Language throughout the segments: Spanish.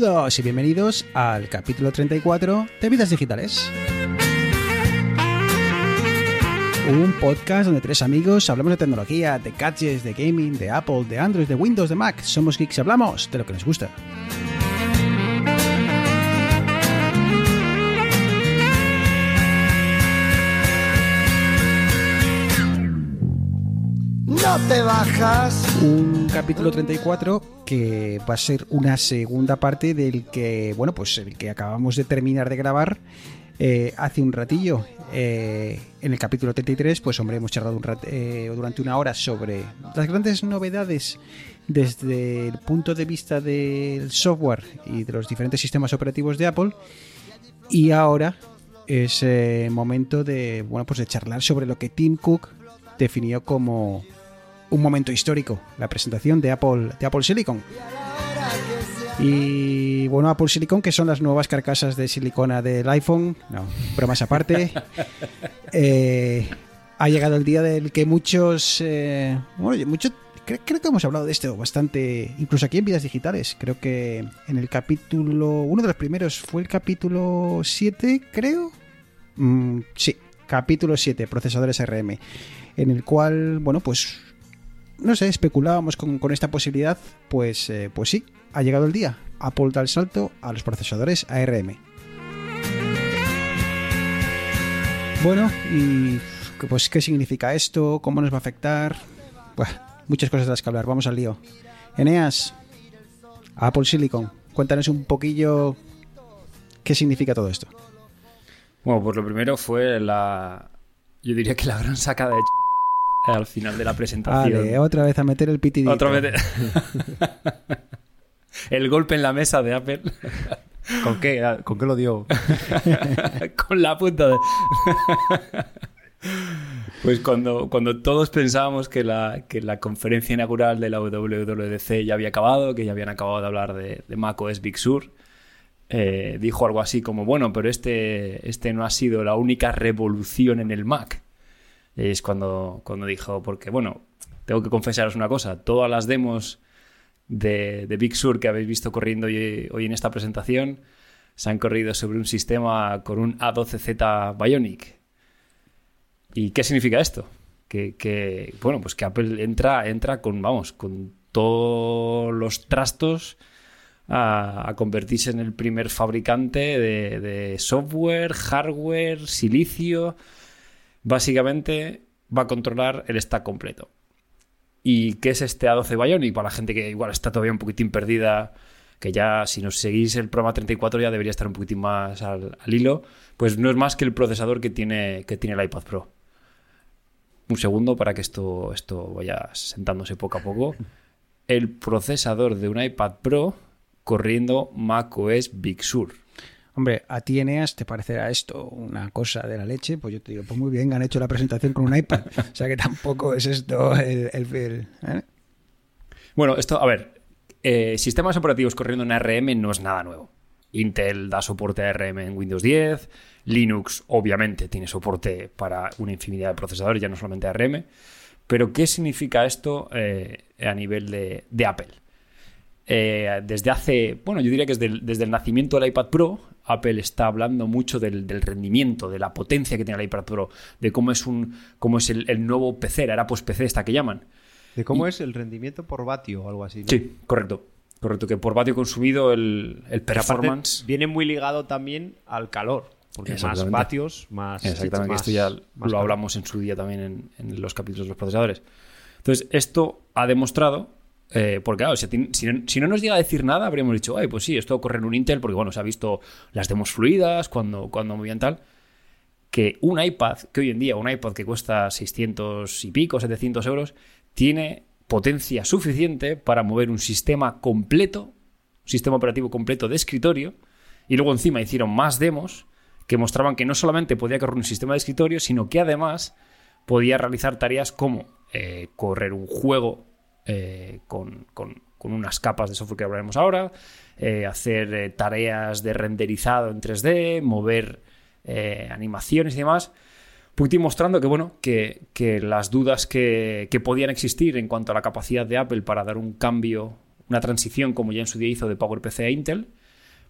Y bienvenidos al capítulo 34 de Vidas Digitales. Un podcast donde tres amigos hablamos de tecnología, de gadgets, de gaming, de Apple, de Android, de Windows, de Mac. Somos geeks y hablamos de lo que nos gusta. No te bajas. Un capítulo 34 que va a ser una segunda parte del que, bueno, pues el que acabamos de terminar de grabar eh, hace un ratillo. Eh, en el capítulo 33, pues hombre, hemos charlado un rat- eh, durante una hora sobre las grandes novedades desde el punto de vista del software y de los diferentes sistemas operativos de Apple. Y ahora es eh, momento de, bueno, pues de charlar sobre lo que Tim Cook definió como un momento histórico, la presentación de Apple, de Apple Silicon. Y bueno, Apple Silicon, que son las nuevas carcasas de silicona del iPhone, no, bromas aparte, eh, ha llegado el día del que muchos, eh, bueno, muchos, creo, creo que hemos hablado de esto bastante, incluso aquí en Vidas Digitales, creo que en el capítulo, uno de los primeros fue el capítulo 7, creo, Mm, sí, capítulo 7, procesadores ARM, en el cual, bueno, pues no sé, especulábamos con, con esta posibilidad, pues, eh, pues sí, ha llegado el día. Apple da el salto a los procesadores ARM. Bueno, y pues qué significa esto, cómo nos va a afectar. Buah, muchas cosas de las que hablar, vamos al lío. Eneas, Apple Silicon, cuéntanos un poquillo qué significa todo esto. Bueno, pues lo primero fue la. Yo diría que la gran sacada de ch... al final de la presentación. Vale, otra vez a meter el pitidito. Otra vez. El golpe en la mesa de Apple ¿Con qué, Ah, ¿Con qué lo dio? con la punta de. Pues cuando, cuando todos pensábamos que la, que la conferencia inaugural de la WWDC ya había acabado, que ya habían acabado de hablar de, de macOS Big Sur, eh, dijo algo así como, bueno, pero este, este no ha sido la única revolución en el Mac. Es cuando, cuando dijo, porque bueno, tengo que confesaros una cosa, todas las demos de, de Big Sur que habéis visto corriendo hoy, hoy en esta presentación se han corrido sobre un sistema con un A12Z Bionic. ¿Y qué significa esto? Que, que, bueno, pues que Apple entra, entra con, vamos, con todos los trastos a, convertirse en el primer fabricante de software, hardware, silicio. Básicamente va a controlar el stack completo. ¿Y qué es este A12 Bionic? Para la gente que igual está todavía un poquitín perdida, que ya si nos seguís el programa 34 ya debería estar un poquitín más al, al hilo, pues no es más que el procesador que tiene, que tiene el iPad Pro. Un segundo para que esto, esto vaya sentándose poco a poco. El procesador de un iPad Pro corriendo macOS Big Sur. Hombre, a ti, Eneas, te parecerá esto una cosa de la leche. Pues yo te digo, pues muy bien, han hecho la presentación con un iPad. O sea que tampoco es esto el. ¿eh? Bueno, esto, a ver, eh, sistemas operativos corriendo en ARM no es nada nuevo. Intel da soporte a ARM en Windows 10, Linux obviamente tiene soporte para una infinidad de procesadores, ya no solamente ARM. Pero ¿qué significa esto eh, a nivel de Apple? Eh, desde hace, bueno, yo diría que desde el, desde el nacimiento del iPad Pro, Apple está hablando mucho del, del rendimiento, de la potencia que tiene el iPad Pro, de cómo es, un, cómo es el, el nuevo PC, la era post-PC esta que llaman. ¿De cómo es el rendimiento por vatio o algo así? ¿no? Sí, correcto. Correcto, que por vatio consumido el, el aparte, performance. viene muy ligado también al calor. Porque más vatios, más. Exactamente, más- esto ya más lo calor. hablamos en su día también en, en los capítulos de los procesadores. Entonces, esto ha demostrado, eh, porque claro, si, no nos llega a decir nada, habríamos dicho, ay, pues sí, esto corre en un Intel, porque bueno, se ha visto las demos fluidas, cuando, cuando movían tal, que un iPad, que hoy en día un iPad que cuesta 600 y pico, 700 euros, tiene potencia suficiente para mover un sistema completo, un sistema operativo completo de escritorio, y luego encima hicieron más demos que mostraban que no solamente podía correr un sistema de escritorio, sino que además podía realizar tareas como eh, correr un juego eh, con, unas capas de software que hablaremos ahora, eh, hacer eh, tareas de renderizado en 3D, mover animaciones y demás. Putin mostrando que, bueno, que, las dudas que, que podían existir en cuanto a la capacidad de Apple para dar un cambio, una transición, como ya en su día hizo de PowerPC a Intel,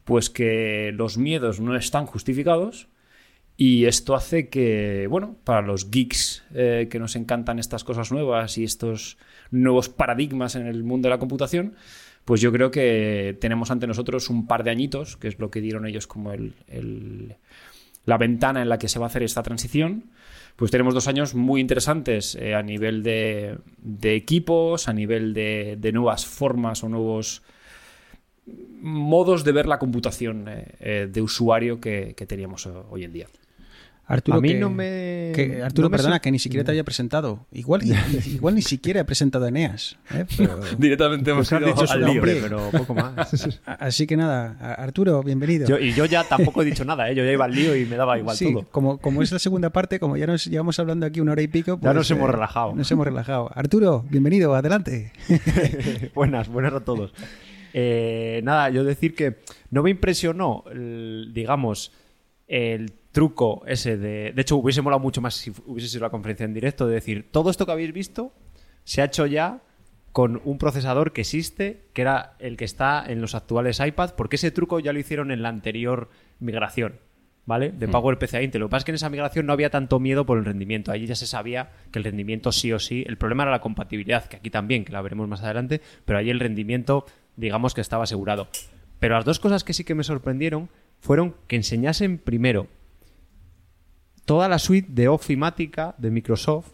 pues que los miedos no están justificados y esto hace que, bueno, para los geeks que nos encantan estas cosas nuevas y estos nuevos paradigmas en el mundo de la computación, pues yo creo que tenemos ante nosotros un par de añitos, que es lo que dieron ellos como el, la ventana en la que se va a hacer esta transición. Pues tenemos dos años muy interesantes eh, a nivel de, equipos, a nivel de, nuevas formas o nuevos modos de ver la computación eh, eh, de usuario que, teníamos hoy en día. Arturo, A mí que- no me- que- Arturo, no me perdona, que ni siquiera te haya presentado. Igual, igual ni siquiera he presentado a Eneas. ¿eh? Pero- Directamente hemos Pues ido dicho su al lío. nombre, pero poco más. así que nada, Arturo, bienvenido. Yo- y yo ya tampoco he dicho nada, ¿eh? yo ya iba al lío y me daba igual sí, todo. Como, como es la segunda parte, como ya nos llevamos hablando aquí una hora y pico. Ya pues, nos hemos relajado. Nos hemos relajado. Arturo, bienvenido, adelante. buenas, buenas a todos. Eh, nada, yo decir que no me impresionó, digamos, el truco ese de... De hecho, hubiese molado mucho más si hubiese sido la conferencia en directo, de decir, todo esto que habéis visto se ha hecho ya con un procesador que existe, que era el que está en los actuales iPad, porque ese truco ya lo hicieron en la anterior migración, ¿vale? De PowerPC a Intel. Lo que pasa es que en esa migración no había tanto miedo por el rendimiento. Allí ya se sabía que el rendimiento sí o sí. El problema era la compatibilidad, que aquí también, que la veremos más adelante, pero allí el rendimiento, digamos que estaba asegurado. Pero las dos cosas que sí que me sorprendieron fueron que enseñasen primero toda la suite de ofimática de Microsoft,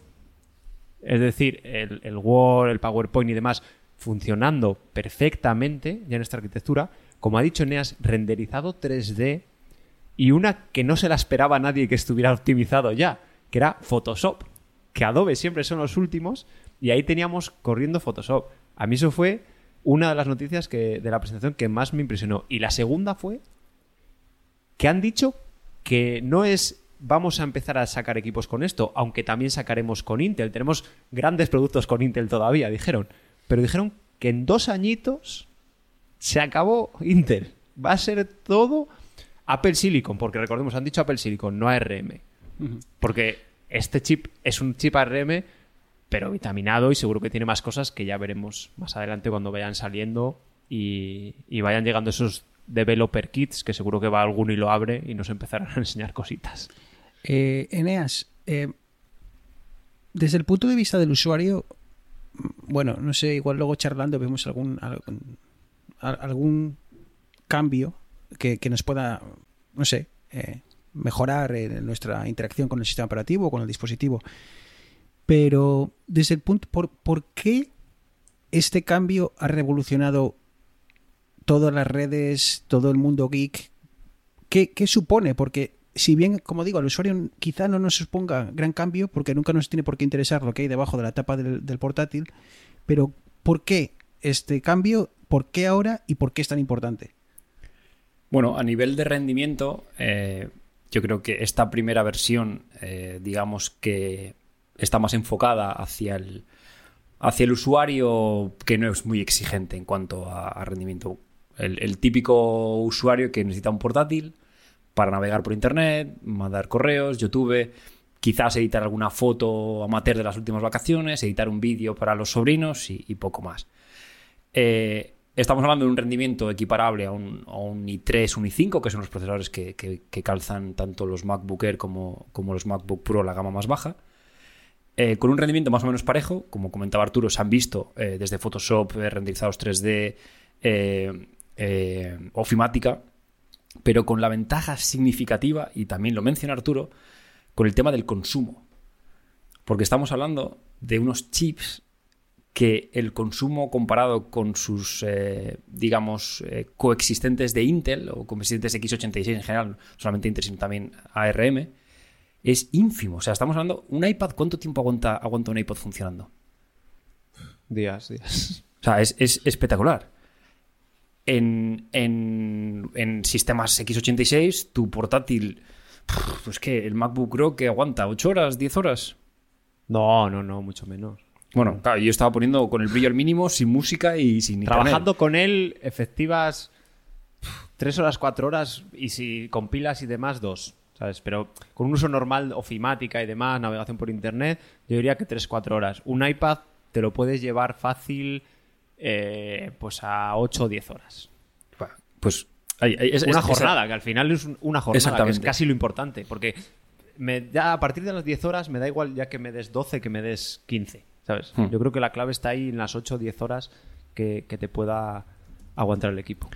es decir, el, el Word, el PowerPoint y demás, funcionando perfectamente ya en esta arquitectura, como ha dicho Neas, renderizado 3D y una que no se la esperaba a nadie que estuviera optimizado ya, que era Photoshop, que Adobe siempre son los últimos y ahí teníamos corriendo Photoshop. A mí eso fue una de las noticias que, de la presentación que más me impresionó. Y la segunda fue que han dicho que no es vamos a empezar a sacar equipos con esto, aunque también sacaremos con Intel. Tenemos grandes productos con Intel todavía, dijeron. Pero dijeron que en dos añitos se acabó Intel. Va a ser todo Apple Silicon, porque recordemos, han dicho Apple Silicon, no ARM. Porque este chip es un chip ARM, pero vitaminado y seguro que tiene más cosas que ya veremos más adelante cuando vayan saliendo y, y vayan llegando esos developer kits, que seguro que va alguno y lo abre y nos empezarán a enseñar cositas. Eh, Eneas, eh, desde el punto de vista del usuario, mm, bueno, no sé, igual luego charlando vemos algún algún, al- algún cambio que, que nos pueda, no sé, eh, mejorar nuestra interacción con el sistema operativo o con el dispositivo. Pero desde el punto, ¿por, por qué este cambio ha revolucionado todas las redes, todo el mundo geek? ¿Qué, qué supone? Porque si bien, como digo, al usuario quizá no nos suponga gran cambio, porque nunca nos tiene por qué interesar lo que hay debajo de la tapa del, portátil, pero ¿por qué este cambio? ¿Por qué ahora? ¿Y por qué es tan importante? Bueno, a nivel de rendimiento, eh, yo creo que esta primera versión, eh, digamos que está más enfocada hacia el, hacia el usuario que no es muy exigente en cuanto a, rendimiento. El típico usuario que necesita un portátil para navegar por internet, mandar correos, YouTube, quizás editar alguna foto amateur de las últimas vacaciones, editar un vídeo para los sobrinos y, poco más. Eh, estamos hablando de un rendimiento equiparable a un, a un i3, un i5, que son los procesadores que, calzan tanto los MacBook Air como, los MacBook Pro, la gama más baja. Eh, con un rendimiento más o menos parejo, como comentaba Arturo, se han visto eh, desde Photoshop, renderizados 3D, eh, eh, ofimática, pero con la ventaja significativa, y también lo menciona Arturo, con el tema del consumo. Porque estamos hablando de unos chips que el consumo comparado con sus, eh, digamos, eh, coexistentes de Intel o coexistentes x86 en general, no solamente Intel, sino también ARM, es ínfimo. O sea, estamos hablando, un iPad, ¿cuánto tiempo aguanta, aguanta un iPad funcionando? Días, días. O sea, es, es espectacular. En, en- en sistemas x86, tu portátil, pues que el MacBook Pro que aguanta 8 horas, 10 horas. No, no, no, mucho menos. Bueno, claro, yo estaba poniendo con el brillo al mínimo, sin música y sin internet. Trabajando con él, efectivas tres horas, cuatro horas, y si con pilas y demás, dos. ¿Sabes? Pero con un uso normal, ofimática y demás, navegación por internet, yo diría que tres, cuatro horas. Un iPad te lo puedes llevar fácil eh, pues a 8 o 10 horas. Pues es- una es- jornada, que al final es un- una jornada, que es casi lo importante. Porque me- a partir de las 10 horas me da igual ya que me des 12 que me des 15, ¿sabes? Hmm. Yo creo que la clave está ahí en las 8 o 10 horas que, que te pueda aguantar el equipo.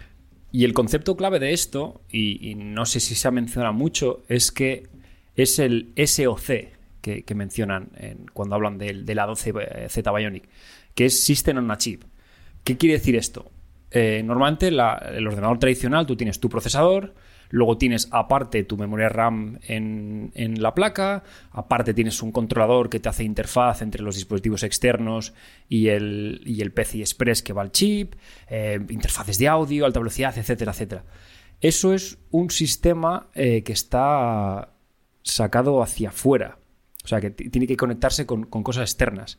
Y el concepto clave de esto, y, y no sé si se ha mencionado mucho, es que es el SOC que, que mencionan en- cuando hablan del- de, la 12Z Bionic, que es System on a Chip. ¿Qué quiere decir esto? Eh, normalmente el ordenador tradicional, tú tienes tu procesador, luego tienes aparte tu memoria RAM en, la placa, aparte tienes un controlador que te hace interfaz entre los dispositivos externos y el, y PCI Express que va al chip, eh, interfaces de audio, alta velocidad, etcétera, etcétera. Eso es un sistema eh, que está sacado hacia afuera, o sea, que tiene que conectarse con, con cosas externas.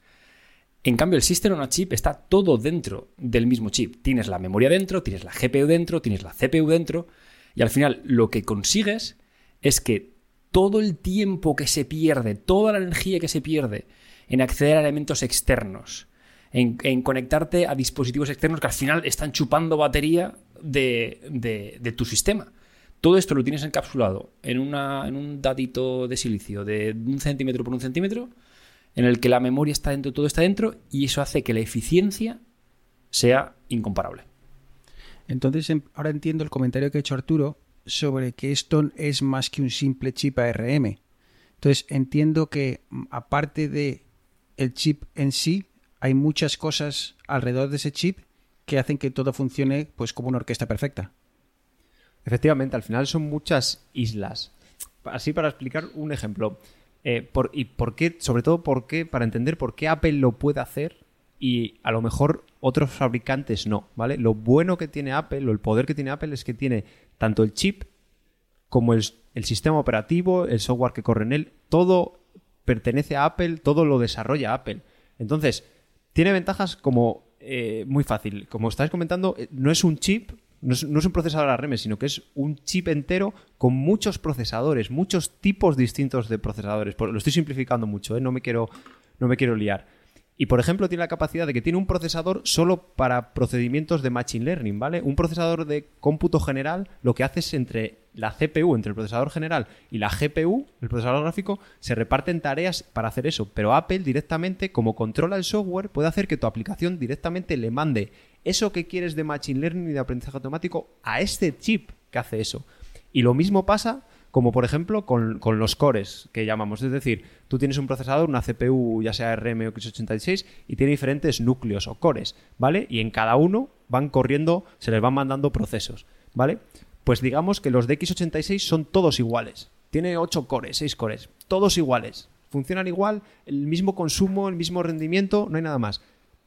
En cambio, el System on a Chip está todo dentro del mismo chip. Tienes la memoria dentro, tienes la GPU dentro, tienes la CPU dentro, y al final lo que consigues es que todo el tiempo que se pierde, toda la energía que se pierde en acceder a elementos externos, en, conectarte a dispositivos externos que al final están chupando batería de, tu sistema. Todo esto lo tienes encapsulado en, en un dadito de silicio de un centímetro por un centímetro, en el que la memoria está dentro, todo está dentro, y eso hace que la eficiencia sea incomparable. Entonces, em- ahora entiendo el comentario que ha hecho Arturo sobre que esto es más que un simple chip ARM. Entonces, entiendo que mm, aparte de el chip en sí, hay muchas cosas alrededor de ese chip que hacen que todo funcione pues como una orquesta perfecta. Efectivamente, al final son muchas islas. Así para explicar un ejemplo. Eh, y por qué, sobre todo por qué, para entender por qué Apple lo puede hacer y a lo mejor otros fabricantes no, ¿vale? Lo bueno que tiene Apple, o el poder que tiene Apple es que tiene tanto el chip como el, el sistema operativo, el software que corre en él, todo pertenece a Apple, todo lo desarrolla Apple. Entonces, tiene ventajas como eh, muy fácil. Como estáis comentando, eh, no es un chip, no es, un procesador ARM, sino que es un chip entero con muchos procesadores, muchos tipos distintos de procesadores. Lo estoy simplificando mucho, ¿eh? no, me quiero, no me quiero liar. Y por ejemplo, tiene la capacidad de que tiene un procesador solo para procedimientos de Machine Learning, ¿vale? Un procesador de cómputo general lo que hace es entre la CPU, entre el procesador general y la GPU, el procesador gráfico, se reparten tareas para hacer eso. Pero Apple directamente, como controla el software, puede hacer que tu aplicación directamente le mande eso que quieres de Machine Learning y de aprendizaje automático a este chip que hace eso. Y lo mismo pasa como por ejemplo con, con los cores que llamamos. Es decir, tú tienes un procesador, una CPU, ya sea RM o x86, y tiene diferentes núcleos o cores, ¿vale? Y en cada uno van corriendo, se les van mandando procesos, ¿vale? Pues digamos que los de x86 son todos iguales. Tiene 8 cores, 6 cores, todos iguales. Funcionan igual, el mismo consumo, el mismo rendimiento, no hay nada más.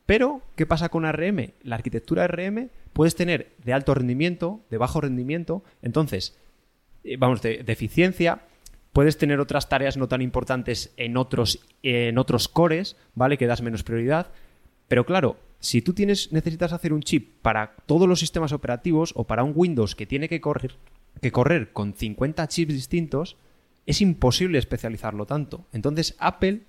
Pero, ¿qué pasa con ARM? La arquitectura ARM puedes tener de alto rendimiento, de bajo rendimiento, entonces eh, vamos, de, de eficiencia. Puedes tener otras tareas no tan importantes en otros, en otros cores, ¿vale? Que das menos prioridad. Pero claro, si tú tienes, necesitas hacer un chip para todos los sistemas operativos o para un Windows que tiene que correr, que correr con 50 chips distintos, es imposible especializarlo tanto. Entonces, Apple,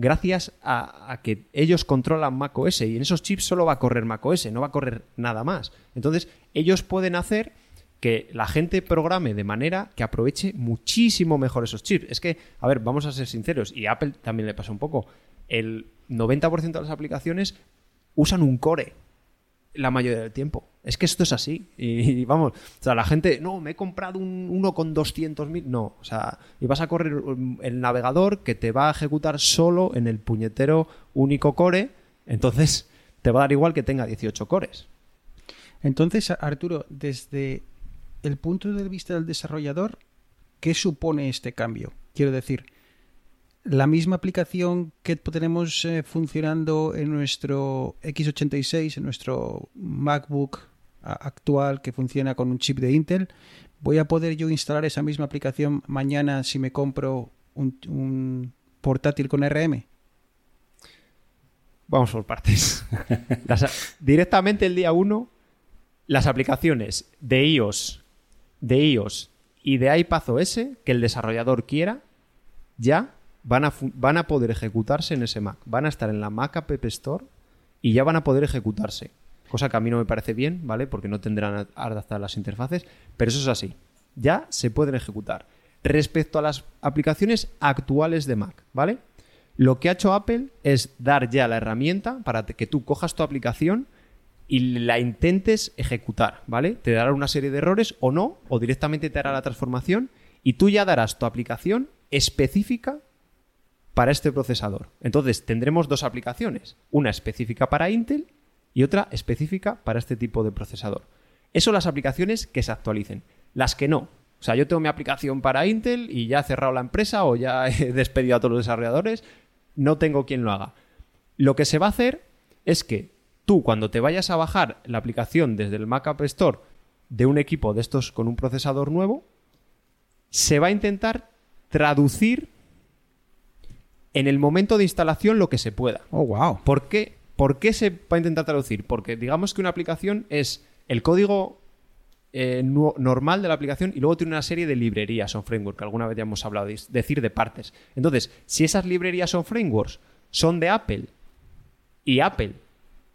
gracias a, que ellos controlan macOS y en esos chips solo va a correr macOS, no va a correr nada más. Entonces, ellos pueden hacer que la gente programe de manera que aproveche muchísimo mejor esos chips. Es que, a ver, vamos a ser sinceros, y a Apple también le pasa un poco. El 90% de las aplicaciones usan un core la mayoría del tiempo. Es que esto es así. Y, vamos, o sea, la gente, no, me he comprado un, uno con 200.000. No, o sea, y vas a correr el navegador que te va a ejecutar solo en el puñetero único core. Entonces, te va a dar igual que tenga 18 cores. Entonces, Arturo, desde el punto de vista del desarrollador, ¿qué supone este cambio? Quiero decir, la misma aplicación que tenemos eh, funcionando en nuestro x86, en nuestro MacBook actual que funciona con un chip de Intel, ¿voy a poder yo instalar esa misma aplicación mañana si me compro un, un portátil con RM? Vamos por partes. Las- directamente el día 1, las aplicaciones de iOS, de iOS y de iPadOS que el desarrollador quiera, ya van a, van a poder ejecutarse en ese Mac. Van a estar en la Mac App Store y ya van a poder ejecutarse. cosa que a mí no me parece bien, ¿vale? Porque no tendrán adaptadas las interfaces, pero eso es así. Ya se pueden ejecutar. Respecto a las aplicaciones actuales de Mac, ¿vale? Lo que ha hecho Apple es dar ya la herramienta para que tú cojas tu aplicación y la intentes ejecutar, ¿vale? Te dará una serie de errores o no, o directamente te hará la transformación y tú ya darás tu aplicación específica para este procesador. Entonces tendremos dos aplicaciones, una específica para Intel y otra específica para este tipo de procesador. Eso las aplicaciones que se actualicen. Las que no. O sea, yo tengo mi aplicación para Intel y ya he cerrado la empresa o ya he despedido a todos los desarrolladores, no tengo quien lo haga. Lo que se va a hacer es que tú cuando te vayas a bajar la aplicación desde el Mac App Store de un equipo de estos con un procesador nuevo, se va a intentar traducir en el momento de instalación lo que se pueda. Oh, wow. ¿Por qué? ¿Por qué se va a intentar traducir? Porque digamos que una aplicación es el código eh, normal de la aplicación y luego tiene una serie de librerías o frameworks, que alguna vez ya hemos hablado, de decir, de partes. Entonces, si esas librerías o frameworks son de Apple y Apple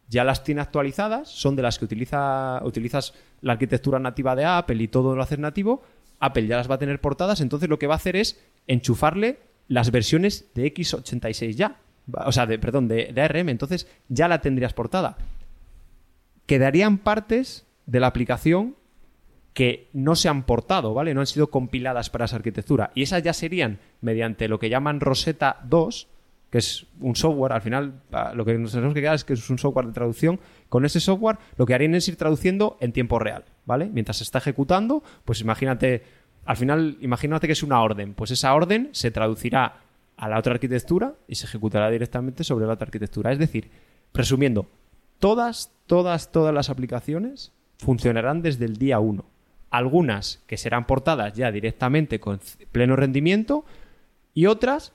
ya las tiene actualizadas, son de las que utiliza, utilizas la arquitectura nativa de Apple y todo lo haces nativo, Apple ya las va a tener portadas, entonces lo que va a hacer es enchufarle las versiones de x86 ya. O sea, de, perdón, de, ARM, entonces ya la tendrías portada. Quedarían partes de la aplicación que no se han portado, ¿vale? No han sido compiladas para esa arquitectura. Y esas ya serían mediante lo que llaman Rosetta 2, que es un software, al final lo que nos tenemos que quedar es que es un software de traducción. Con ese software lo que harían es ir traduciendo en tiempo real, ¿vale? Mientras se está ejecutando, pues imagínate, al final, imagínate que es una orden, pues esa orden se traducirá a la otra arquitectura y se ejecutará directamente sobre la otra arquitectura. Es decir, resumiendo, todas, todas, todas las aplicaciones funcionarán desde el día 1. Algunas que serán portadas ya directamente con pleno rendimiento y otras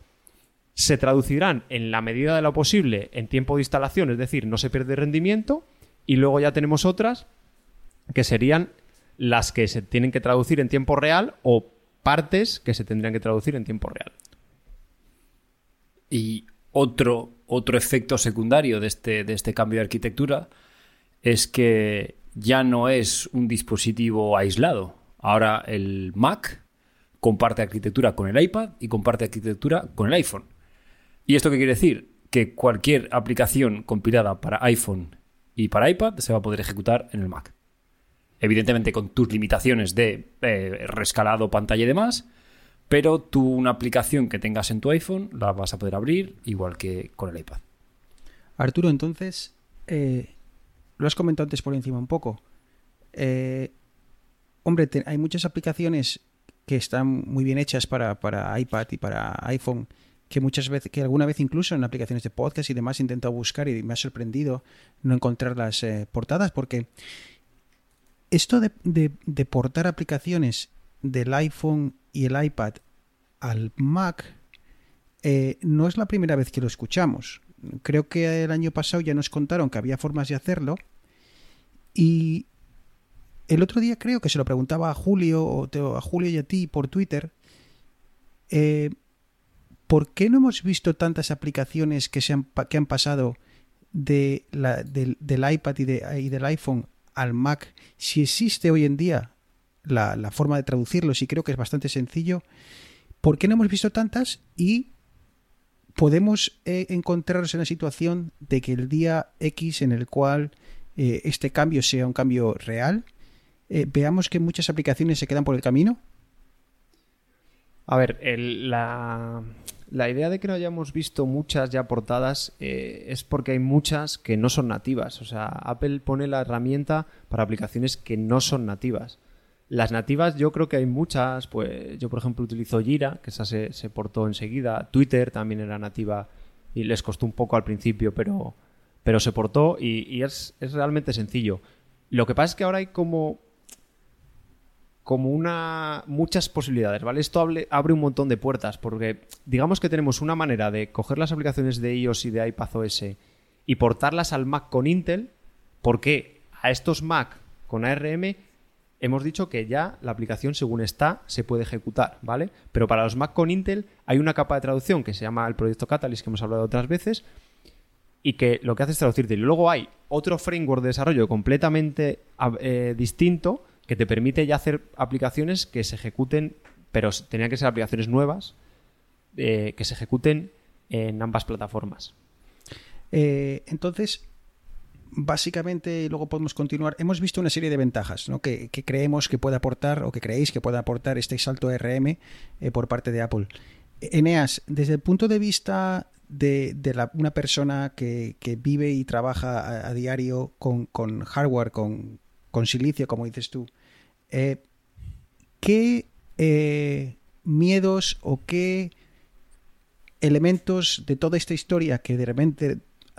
se traducirán en la medida de lo posible en tiempo de instalación, es decir, no se pierde rendimiento, y luego ya tenemos otras que serían las que se tienen que traducir en tiempo real o partes que se tendrían que traducir en tiempo real. Y otro, otro efecto secundario de este, de este cambio de arquitectura es que ya no es un dispositivo aislado. Ahora el Mac comparte arquitectura con el iPad y comparte arquitectura con el iPhone. ¿Y esto qué quiere decir? Que cualquier aplicación compilada para iPhone y para iPad se va a poder ejecutar en el Mac. Evidentemente con tus limitaciones de eh, rescalado, pantalla y demás, pero tú una aplicación que tengas en tu iPhone la vas a poder abrir igual que con el iPad. Arturo, entonces, eh, lo has comentado antes por encima un poco. Eh, hombre, hay muchas aplicaciones que están muy bien hechas para, para iPad y para iPhone, que muchas veces, que alguna vez incluso en aplicaciones de podcast y demás he intentado buscar y me ha sorprendido no encontrar las portadas, porque esto de, portar aplicaciones del iPhone y el iPad al Mac eh, no es la primera vez que lo escuchamos. Creo que el año pasado ya nos contaron que había formas de hacerlo. Y el otro día creo que se lo preguntaba a Julio, o a Julio y a ti por Twitter. eh, ¿Por qué no hemos visto tantas aplicaciones que, se han, que han pasado del iPad y, de- y del iPhone al Mac? Si existe hoy en día la, la forma de traducirlos, y creo que es bastante sencillo, ¿por qué no hemos visto tantas? Y podemos eh, encontrarnos en la situación de que el día X en el cual eh, este cambio sea un cambio real, eh, veamos que muchas aplicaciones se quedan por el camino. A ver, el- la, la idea de que no hayamos visto muchas ya portadas eh, es porque hay muchas que no son nativas. O sea, Apple pone la herramienta para aplicaciones que no son nativas. Las nativas yo creo que hay muchas, pues yo por ejemplo utilizo Jira, que esa se, portó enseguida. Twitter también era nativa y les costó un poco al principio, pero, pero se portó y, y es, es realmente sencillo. Lo que pasa es que ahora hay como como una muchas posibilidades, ¿vale? Esto abre un montón de puertas porque digamos que tenemos una manera de coger las aplicaciones de iOS y de iPadOS y portarlas al Mac con Intel, porque a estos Mac con ARM hemos dicho que ya la aplicación según está se puede ejecutar, ¿vale? Pero para los Mac con Intel hay una capa de traducción que se llama el proyecto Catalyst que hemos hablado otras veces y que lo que hace es traducirte. Y luego hay otro framework de desarrollo completamente eh, distinto que te permite ya hacer aplicaciones que se ejecuten, pero tenían que ser aplicaciones nuevas, eh, que se ejecuten en ambas plataformas. Eh, entonces, básicamente, luego podemos continuar, hemos visto una serie de ventajas ¿no? que, creemos que puede aportar o que creéis que puede aportar este salto RM por parte de Apple. Eneas, desde el punto de vista de, una persona que, vive y trabaja a, diario con, hardware, con, silicio, como dices tú, eh, ¿qué eh, miedos o qué elementos de toda esta historia que de repente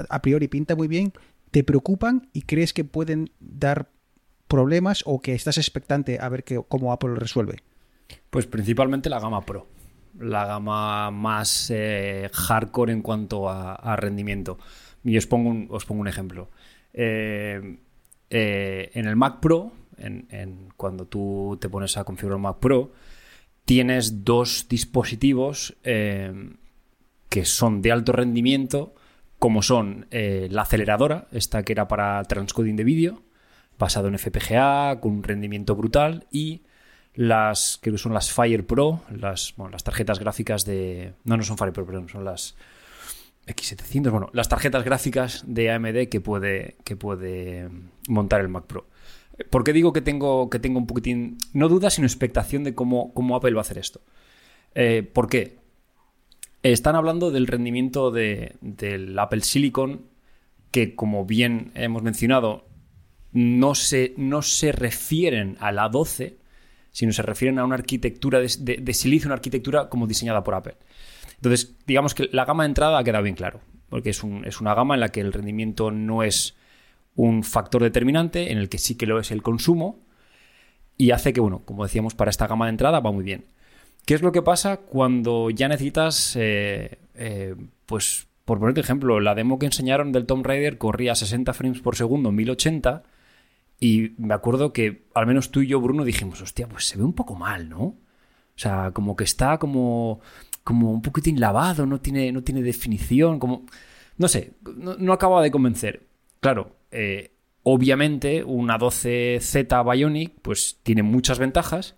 a priori pinta muy bien te preocupan y crees que pueden dar problemas o que estás expectante a ver cómo Apple lo resuelve? Pues principalmente la gama Pro la gama más eh, hardcore en cuanto a, rendimiento. Y os pongo un, ejemplo. En el Mac Pro, cuando tú te pones a configurar Mac Pro, tienes dos dispositivos que son de alto rendimiento, como son la aceleradora, esta que era para transcoding de vídeo, basado en FPGA, con un rendimiento brutal, y las que son las Fire Pro, las, las tarjetas gráficas de... No, no son Fire Pro, perdón, son las X700, bueno, las tarjetas gráficas de AMD que puede, que puede montar el Mac Pro. ¿Por qué digo que tengo, que tengo un poquitín, no duda, sino expectación de cómo, cómo Apple va a hacer esto? Eh, ¿Por qué? Están hablando del rendimiento de, del Apple Silicon, que como bien hemos mencionado, no se, no se refieren a la 12, sino se refieren a una arquitectura de, silicio, una arquitectura como diseñada por Apple. Entonces, digamos que la gama de entrada ha quedado bien claro, porque es, una gama en la que el rendimiento no es un factor determinante, en el que sí que lo es el consumo, y hace que, bueno, como decíamos, para esta gama de entrada va muy bien. ¿Qué es lo que pasa cuando ya necesitas, eh, eh, pues, por poner ejemplo, la demo que enseñaron del Tomb Raider corría a 60 frames por segundo en 1080 y me acuerdo que al menos tú y yo, Bruno, dijimos, hostia, pues se ve un poco mal, ¿no? O sea, como que está como, como un poquitín lavado, no tiene, no tiene definición, como... No sé, no, acaba de convencer. Claro, eh, obviamente una 12Z Bionic pues tiene muchas ventajas,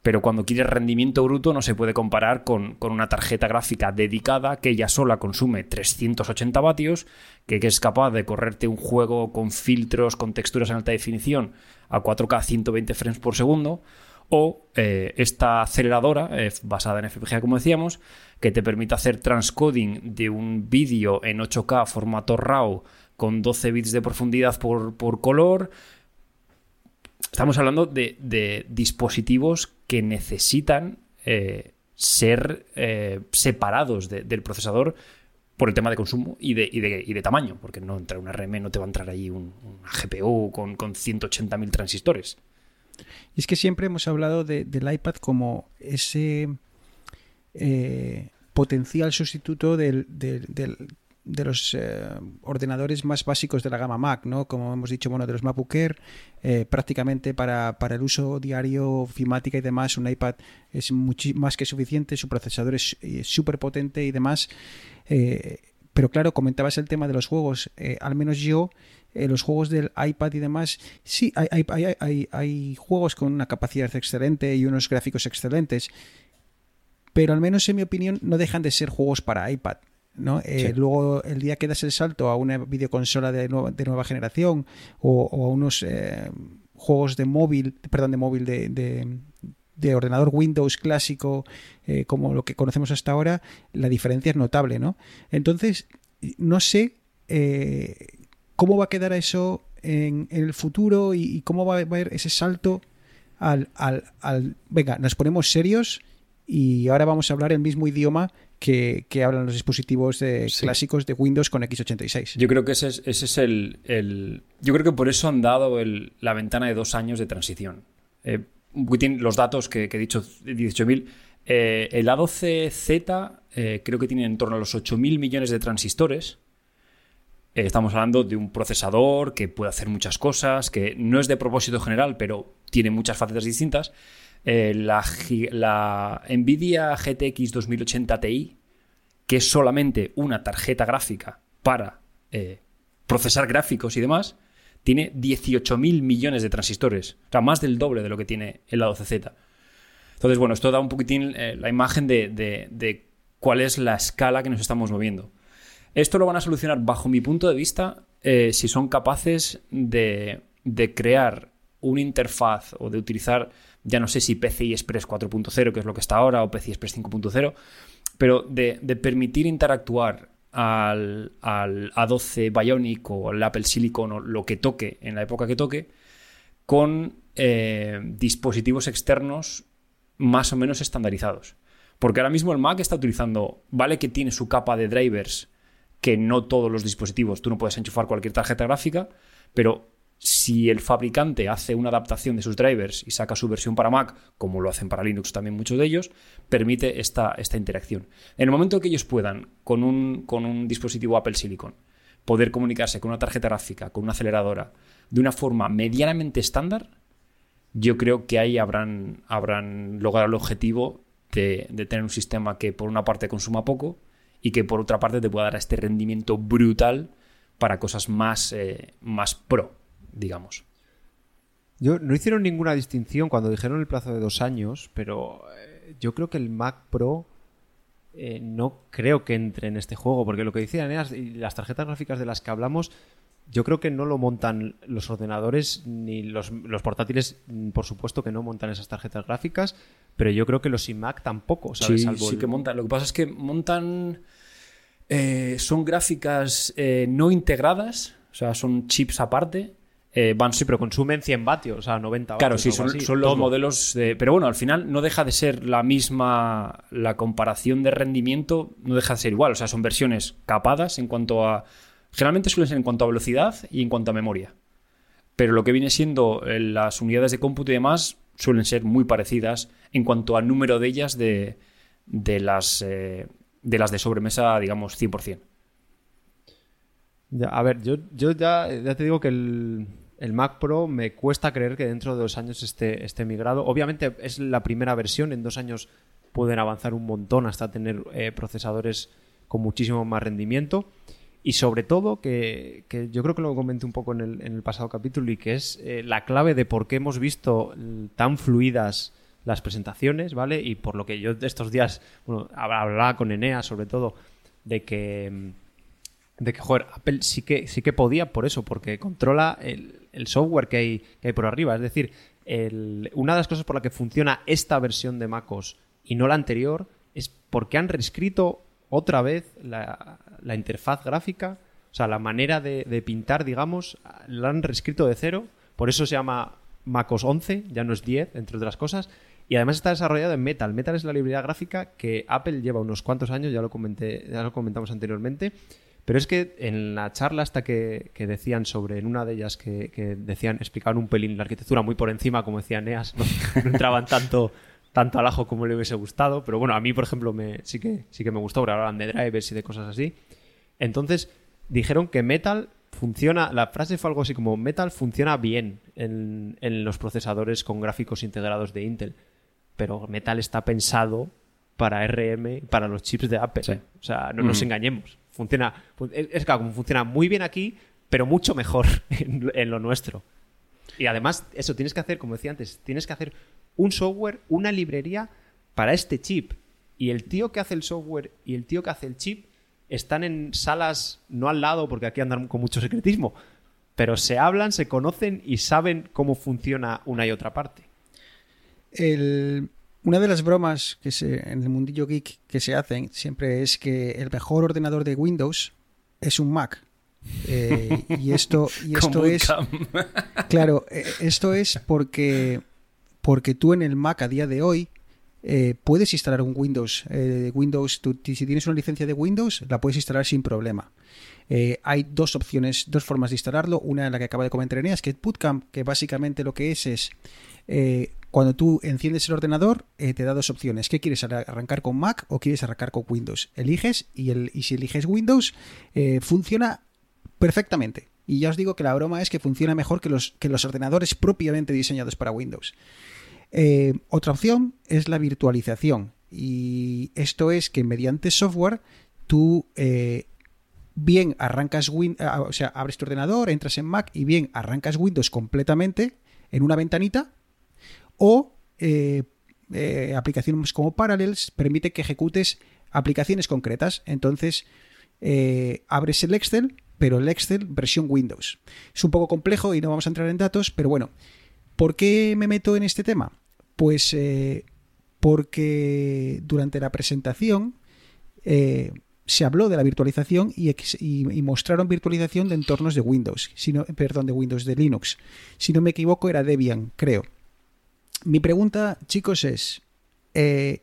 pero cuando quieres rendimiento bruto no se puede comparar con, una tarjeta gráfica dedicada que ella sola consume 380 vatios, que, es capaz de correrte un juego con filtros, con texturas en alta definición a 4K 120 frames por segundo, o eh, esta aceleradora eh, basada en FPGA, como decíamos, que te permite hacer transcoding de un vídeo en 8K formato RAW con 12 bits de profundidad por, por color, Estamos hablando de, dispositivos que necesitan eh, ser eh, separados del procesador por el tema de consumo y de, de, tamaño, porque no entra una RM, no te va a entrar ahí un, GPU con, con 180.000 transistores. Y es que siempre hemos hablado del iPad como ese eh, potencial sustituto del, de los eh, ordenadores más básicos de la gama Mac, ¿no? Como hemos dicho, bueno, de los MacBook Air, eh, prácticamente para, el uso diario, filmática y demás, un iPad es más que suficiente, su procesador es eh, súper potente y demás. pero claro, comentabas el tema de los juegos, al menos yo, los juegos del iPad y demás, sí, hay, hay, hay, hay juegos con una capacidad excelente y unos gráficos excelentes, pero al menos en mi opinión no dejan de ser juegos para iPad. ¿No? Eh, luego, el día que das el salto a una videoconsola de, nueva, de nueva generación o, a unos eh, juegos de móvil, perdón, de móvil, de, de, ordenador Windows clásico, eh, como lo que conocemos hasta ahora, la diferencia es notable, ¿no? Entonces, no sé cómo va a quedar eso en, el futuro y, cómo va a haber ese salto al, al, al, venga, nos ponemos serios y ahora vamos a hablar el mismo idioma que, hablan los dispositivos clásicos de Windows con x86. Yo creo que ese es, ese es el, Yo creo que por eso han dado la ventana de dos años de transición. Eh, los datos que, he dicho, 18.000. Eh, el A12Z eh, creo que tiene en torno a los 8.000 millones de transistores. estamos hablando de un procesador que puede hacer muchas cosas, que no es de propósito general, pero tiene muchas facetas distintas. Eh, la, Nvidia GTX 2080 Ti, que es solamente una tarjeta gráfica para eh, procesar gráficos y demás, tiene 18.000 millones de transistores, o sea, más del doble de lo que tiene el lado CZ. Entonces, bueno, esto da un poquitín eh, la imagen de, cuál es la escala que nos estamos moviendo. Esto lo van a solucionar, bajo mi punto de vista, si son capaces de, crear una interfaz o de utilizar, ya no sé si PCI Express 4.0, que es lo que está ahora, o PCI Express 5.0, pero de, permitir interactuar al, A12 Bionic o al Apple Silicon o lo que toque en la época que toque con eh, dispositivos externos más o menos estandarizados. Porque ahora mismo el Mac está utilizando, vale que tiene su capa de drivers, que no todos los dispositivos, tú no puedes enchufar cualquier tarjeta gráfica, pero si el fabricante hace una adaptación de sus drivers y saca su versión para Mac, como lo hacen para Linux también muchos de ellos, permite esta, esta interacción. En el momento que ellos puedan, con un, con un dispositivo Apple Silicon, poder comunicarse con una tarjeta gráfica, con una aceleradora, de una forma medianamente estándar, yo creo que ahí habrán, habrán logrado el objetivo de, tener un sistema que por una parte consuma poco y que por otra parte te pueda dar este rendimiento brutal para cosas más, eh, más pro, digamos. Yo, no hicieron ninguna distinción cuando dijeron el plazo de dos años, pero eh, yo creo que el Mac Pro eh, no creo que entre en este juego, porque lo que decían y las tarjetas gráficas de las que hablamos yo creo que no lo montan los ordenadores ni los, portátiles, mm, por supuesto que no montan esas tarjetas gráficas, pero yo creo que los iMac tampoco, ¿sabes? Sí, sí que montan. Lo que pasa es que montan... Eh, son gráficas no integradas, o sea, son chips aparte. Eh, van, sí, pero consumen 100 vatios, o sea, 90 vatios. Claro, sí, son, los modelos de... Pero bueno, al final no deja de ser la misma... La comparación de rendimiento no deja de ser igual. O sea, son versiones capadas en cuanto a Generalmente suelen ser en cuanto a velocidad y en cuanto a memoria. Pero lo que viene siendo eh, las unidades de cómputo y demás suelen ser muy parecidas en cuanto al número de ellas de, las, eh, de las de sobremesa, digamos, 100%. a ver, yo, yo ya, te digo que el, Mac Pro me cuesta creer que dentro de dos años esté, esté migrado. Obviamente es la primera versión, en dos años pueden avanzar un montón hasta tener eh, procesadores con muchísimo más rendimiento. Y sobre todo, que, yo creo que lo comenté un poco en el, pasado capítulo y que es eh, la clave de por qué hemos visto tan fluidas las presentaciones, ¿vale? Y por lo que yo estos días, hablaba con Enea sobre todo, de que, de que, joder, Apple sí que, sí que podía por eso, porque controla el, software que hay, que hay por arriba. Es decir, una de las cosas por la que funciona esta versión de MacOS y no la anterior es porque han reescrito otra vez la, interfaz gráfica, o sea, la manera de, pintar, digamos, la han reescrito de cero, por eso se llama MacOS 11, ya no es 10, entre otras cosas, y además está desarrollado en Metal. Metal es la librería gráfica que Apple lleva unos cuantos años, ya lo, comenté, ya lo comentamos anteriormente, pero es que en la charla hasta que, decían sobre, en una de ellas que, decían, explicaban un pelín la arquitectura muy por encima, como decía Neas, no entraban tanto tanto al ajo como le hubiese gustado, pero bueno, a mí, por ejemplo, me, sí, que, sí que me gustó, porque hablaban de drivers y de cosas así. Entonces, dijeron que Metal funciona, la frase fue algo así como Metal funciona bien en, los procesadores con gráficos integrados de Intel, pero Metal está pensado para RM, para los chips de Apple. O sea, no nos engañemos. Funciona, es, como funciona muy bien aquí, pero mucho mejor en lo nuestro. Y además, eso tienes que hacer, como decía antes, tienes que hacer un software, una librería para este chip. Y el tío que hace el software y el tío que hace el chip están en salas, no al lado, porque aquí andan con mucho secretismo, pero se hablan, se conocen y saben cómo funciona una y otra parte. Una de las bromas que se, en el mundillo geek que se hacen siempre es que el mejor ordenador de Windows es un Mac. Eh, y esto, y esto es. claro, eh, esto es porque porque tú en el Mac a día de hoy eh, puedes instalar un Windows. Eh, Windows si tienes una licencia de Windows, la puedes instalar sin problema. Eh, hay dos opciones, dos formas de instalarlo. Una en la que acaba de comentar Eneas, que es Bootcamp, que básicamente lo que es es cuando tú enciendes el ordenador, te da dos opciones. ¿Qué quieres arrancar con Mac o quieres arrancar con Windows? Eliges y, si eliges Windows, funciona perfectamente. Y ya os digo que la broma es que funciona mejor que los, que los ordenadores propiamente diseñados para Windows. Eh, otra opción es la virtualización. Y esto es que mediante software tú eh, bien arrancas Win ah, o sea, abres tu ordenador, entras en Mac y bien arrancas Windows completamente en una ventanita o eh, eh, aplicaciones como Parallels permite que ejecutes aplicaciones concretas. Entonces, eh, abres el Excel, pero el Excel versión Windows. Es un poco complejo y no vamos a entrar en datos, pero bueno, ¿por qué me meto en este tema? Pues porque durante la presentación se habló de la virtualización y, mostraron virtualización de entornos de Windows, perdón, de Windows, de Linux. Si no me equivoco, era Debian, creo. Mi pregunta, chicos, es: eh,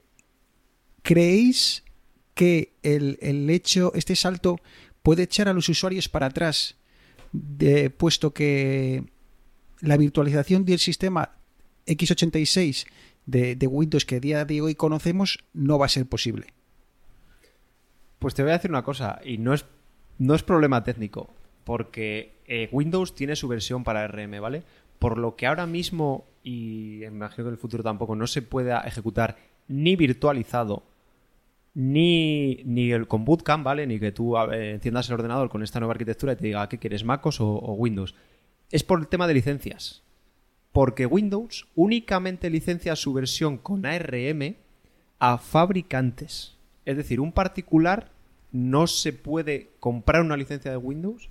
¿creéis que el, hecho, este salto, puede echar a los usuarios para atrás, puesto que la virtualización del sistema x86 de, de Windows que a día de hoy conocemos no va a ser posible? Pues te voy a decir una cosa, y no es, no es problema técnico, porque eh, Windows tiene su versión para RM, ¿vale? Por lo que ahora mismo, y imagino que en el futuro tampoco, no se pueda ejecutar ni virtualizado, ni, ni el, con Bootcamp, ¿vale? Ni que tú enciendas el ordenador con esta nueva arquitectura y te diga, ¿qué quieres, MacOS o, o Windows? Es por el tema de licencias. Porque Windows únicamente licencia su versión con ARM a fabricantes. Es decir, un particular no se puede comprar una licencia de Windows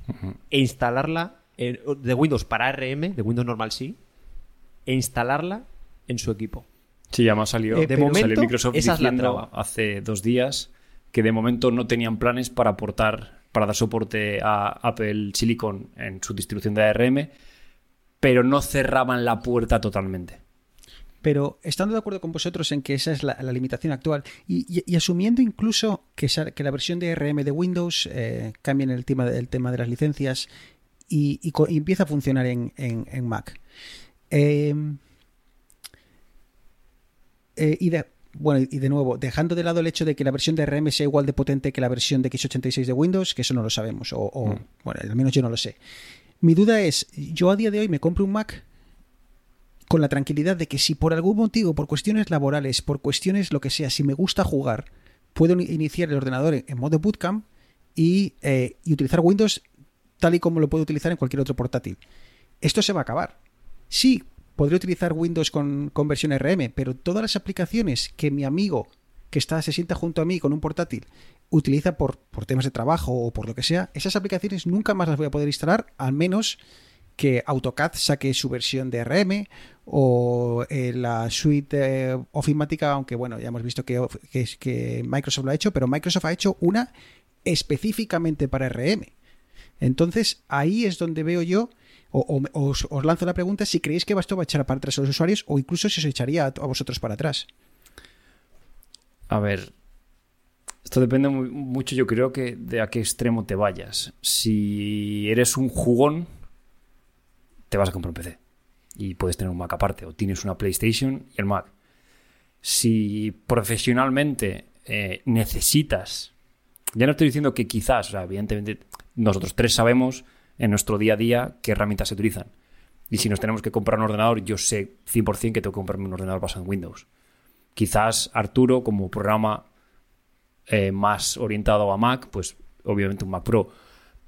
e instalarla de Windows para ARM, de Windows normal sí, e instalarla en su equipo. Sí, ya me ha salido, de momento, Microsoft diciendo hace dos días que de momento no tenían planes para aportar, para dar soporte a Apple Silicon en su distribución de ARM, pero no cerraban la puerta totalmente. Pero estando de acuerdo con vosotros en que esa es la, limitación actual y, asumiendo incluso que, que, la versión de RM de Windows eh, cambie en el tema, el tema de las licencias y, empieza a funcionar en, Mac. Em, eh, y de, bueno, y de nuevo, dejando de lado el hecho de que la versión de RM sea igual de potente que la versión de x86 de Windows, que eso no lo sabemos, o, o mm. bueno, al menos yo no lo sé. Mi duda es, yo a día de hoy me compro un Mac con la tranquilidad de que si por algún motivo, por cuestiones laborales, por cuestiones lo que sea, si me gusta jugar, puedo iniciar el ordenador en, modo bootcamp y, eh, y, utilizar Windows tal y como lo puedo utilizar en cualquier otro portátil. Esto se va a acabar. Sí, podré utilizar Windows con, con versión RM, pero todas las aplicaciones que mi amigo que está, se sienta junto a mí con un portátil utiliza por, por temas de trabajo o por lo que sea, esas aplicaciones nunca más las voy a poder instalar, al menos que AutoCAD saque su versión de RM o eh, la suite eh, ofimática, aunque bueno, ya hemos visto que, que, Microsoft lo ha hecho, pero Microsoft ha hecho una específicamente para RM. Entonces ahí es donde veo yo, o, os, lanzo la pregunta si creéis que esto va a echar para atrás a los usuarios o incluso si os echaría a, vosotros para atrás. A ver, esto depende mucho, yo creo que de a qué extremo te vayas. Si eres un jugón, te vas a comprar un PC. Y puedes tener un Mac aparte, o tienes una PlayStation y el Mac. Si profesionalmente eh, necesitas, ya no estoy diciendo que quizás, o sea, evidentemente nosotros tres sabemos en nuestro día a día qué herramientas se utilizan. Y si nos tenemos que comprar un ordenador, yo sé 100% que tengo que comprarme un ordenador basado en Windows. Quizás Arturo, como programa eh, más orientado a Mac, pues obviamente un Mac Pro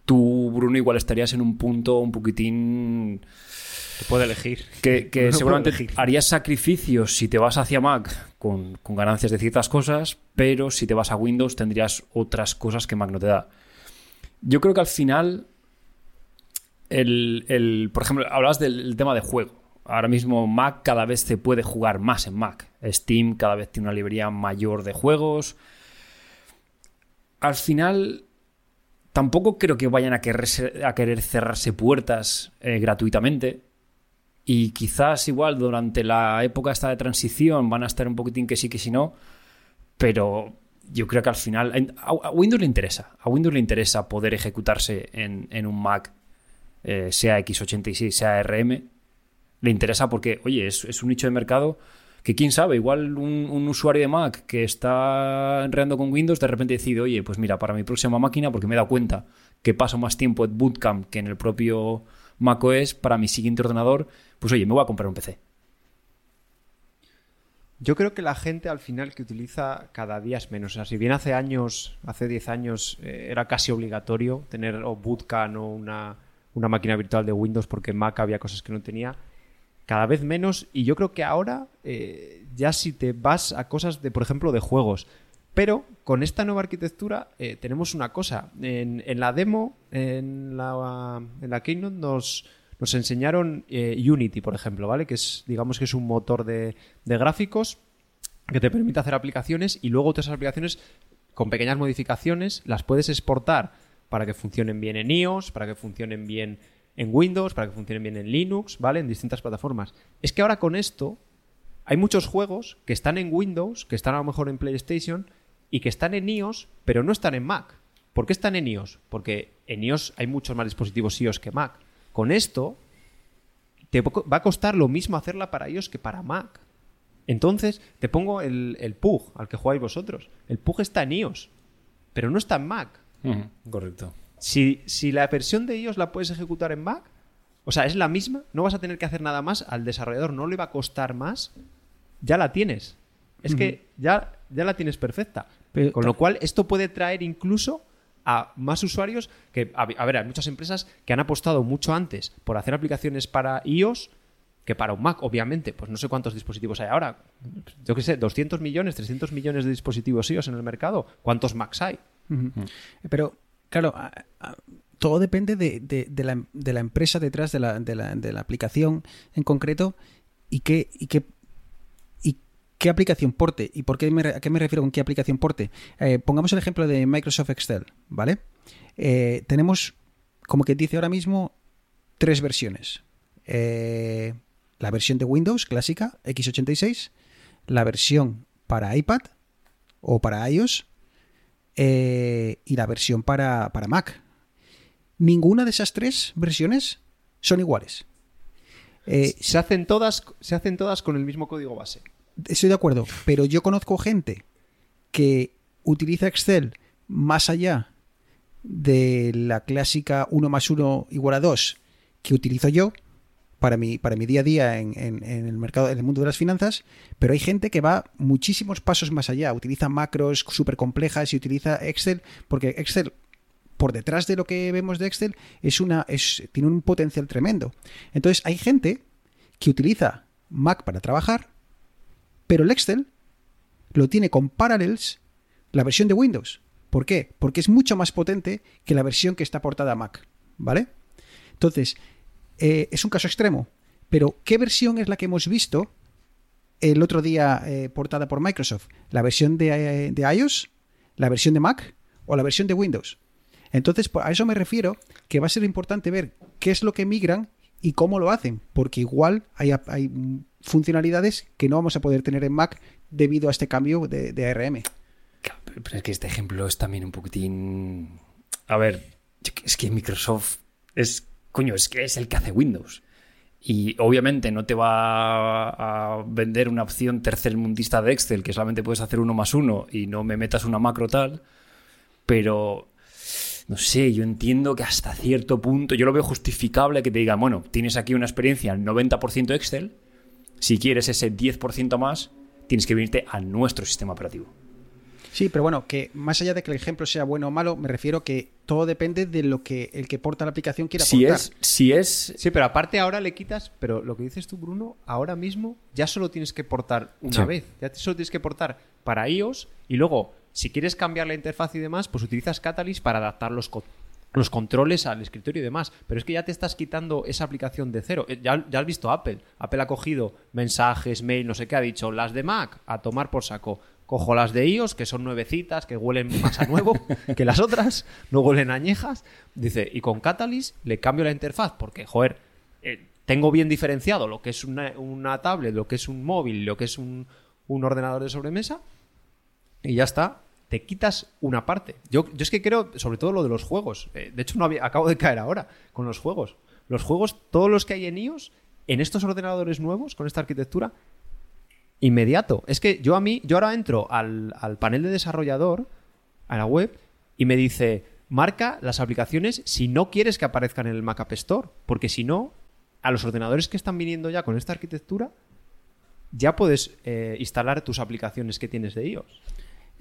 tú, Bruno, igual estarías en un punto un poquitín... Te puede elegir. Que, seguramente harías sacrificios si te vas hacia Mac con, ganancias de ciertas cosas, pero si te vas a Windows tendrías otras cosas que Mac no te da. Yo creo que al final, el, por ejemplo, hablabas del tema de juego. Ahora mismo Mac cada vez se puede jugar más en Mac. Steam cada vez tiene una librería mayor de juegos. Al final, tampoco creo que vayan a, a querer cerrarse puertas eh, gratuitamente. Y quizás igual durante la época esta de transición van a estar un poquitín que sí, que sí no. Pero yo creo que al final a, Windows le interesa. A Windows le interesa poder ejecutarse en, un Mac, eh, sea x86, sea ARM. Le interesa porque, oye, es, es un nicho de mercado que quién sabe, igual un, usuario de Mac que está enredando con Windows de repente decide, oye, pues mira, para mi próxima máquina, porque me he dado cuenta que paso más tiempo en Bootcamp que en el propio macOS, para mi siguiente ordenador, pues oye, me voy a comprar un PC. Yo creo que la gente al final que utiliza cada día es menos. O sea, si bien hace años, hace 10 años, eh, era casi obligatorio tener o Bootcamp o una, una máquina virtual de Windows porque Mac había cosas que no tenía, cada vez menos. Y yo creo que ahora eh, ya si te vas a cosas de, por ejemplo, de juegos. Pero con esta nueva arquitectura eh, tenemos una cosa. En, en la demo, en la, en la Keynote nos, nos enseñaron eh, Unity, por ejemplo, ¿vale? Que es, digamos que es un motor de, gráficos que te permite hacer aplicaciones y luego otras aplicaciones con pequeñas modificaciones las puedes exportar para que funcionen bien en iOS, para que funcionen bien en Windows, para que funcionen bien en Linux, ¿vale? En distintas plataformas. Es que ahora con esto hay muchos juegos que están en Windows, que están a lo mejor en PlayStation y que están en iOS, pero no están en Mac. ¿Por qué están en iOS? Porque en iOS hay muchos más dispositivos iOS que Mac. Con esto te va a costar lo mismo hacerla para iOS que para Mac. Entonces, te pongo el, el PUG al que jugáis vosotros. El PUG está en iOS, pero no está en Mac. Correcto. Si, si la versión de iOS la puedes ejecutar en Mac, o sea, es la misma, no vas a tener que hacer nada más, al desarrollador no le va a costar más, ya la tienes. Es que ya, ya la tienes perfecta. Pero- Con lo cual, esto puede traer incluso a más usuarios que, a, a ver, hay muchas empresas que han apostado mucho antes por hacer aplicaciones para iOS que para un Mac, obviamente. Pues no sé cuántos dispositivos hay ahora. Yo qué sé, 200 millones, 300 millones de dispositivos iOS en el mercado. ¿Cuántos Macs hay? Pero, claro, a- a- todo depende de, de- de la, de la empresa detrás de la, de la- de la aplicación en concreto y qué, y qué, qué aplicación porte. ¿Y por qué a qué me refiero con qué aplicación porte? Eh, pongamos el ejemplo de Microsoft Excel, ¿vale? Eh, tenemos, como que dice ahora mismo, tres versiones. Eh, la versión de Windows clásica, x86, la versión para iPad o para iOS y la versión para, para Mac. Ninguna de esas tres versiones son iguales. Se, hacen todas, se hacen todas con el mismo código base. Estoy de acuerdo, pero yo conozco gente que utiliza Excel más allá de la clásica 1 más 1 igual a 2 que utilizo yo para mi, para mi día a día en, el mercado, en el mundo de las finanzas, pero hay gente que va muchísimos pasos más allá, utiliza macros súper complejas y utiliza Excel, porque Excel, por detrás de lo que vemos de Excel, es una, es, tiene un potencial tremendo. Entonces hay gente que utiliza Mac para trabajar, pero el Excel lo tiene con Parallels la versión de Windows. ¿Por qué? Porque es mucho más potente que la versión que está portada a Mac. ¿Vale? Entonces, eh, es un caso extremo. Pero, ¿qué versión es la que hemos visto el otro día eh, portada por Microsoft? ¿La versión de, eh, de iOS? ¿La versión de Mac? ¿O la versión de Windows? Entonces, por- a eso me refiero que va a ser importante ver qué es lo que migran y cómo lo hacen, porque igual hay, hay funcionalidades que no vamos a poder tener en Mac debido a este cambio de, de ARM. Pero es que este ejemplo es también un poquitín. A ver, es que Microsoft es. Coño, es que es el que hace Windows. Y obviamente no te va a vender una opción tercermundista de Excel que solamente puedes hacer uno más uno y no me metas una macro tal. Pero. No sé, yo entiendo que hasta cierto punto. Yo lo veo justificable que te digan, bueno, tienes aquí una experiencia al 90% Excel. Si quieres ese 10% más, tienes que venirte a nuestro sistema operativo. Sí, pero bueno, que más allá de que el ejemplo sea bueno o malo, me refiero que todo depende de lo que el que porta la aplicación quiera Si aportar. es, si es. Sí, pero aparte ahora le quitas, pero lo que dices tú, Bruno, ahora mismo ya solo tienes que portar una Sí. vez. Ya solo tienes que portar para iOS y luego, si quieres cambiar la interfaz y demás, pues utilizas Catalyst para adaptar los, los controles al escritorio y demás. Pero es que ya te estás quitando esa aplicación de cero. Eh, Ya, ya has visto Apple. Apple ha cogido mensajes, mail, no sé qué, ha dicho las de Mac a tomar por saco. Cojo las de iOS, que son nuevecitas, que huelen más a nuevo que las otras, no huelen añejas. Dice, y con Catalyst le cambio la interfaz, porque, joder, eh, tengo bien diferenciado lo que es una, una tablet, lo que es un móvil, lo que es un, un ordenador de sobremesa, y ya está. Te quitas una parte. Yo, yo es que creo, sobre todo lo de los juegos. eh, de hecho, no había- acabo de caer ahora con los juegos. Los juegos, todos los que hay en iOS, en estos ordenadores nuevos, con esta arquitectura, inmediato. Es que yo a mí, yo ahora entro al, al panel de desarrollador, a la web, y me dice, marca las aplicaciones si no quieres que aparezcan en el Mac App Store. Porque si no, a los ordenadores que están viniendo ya con esta arquitectura, ya puedes eh, instalar tus aplicaciones que tienes de iOS.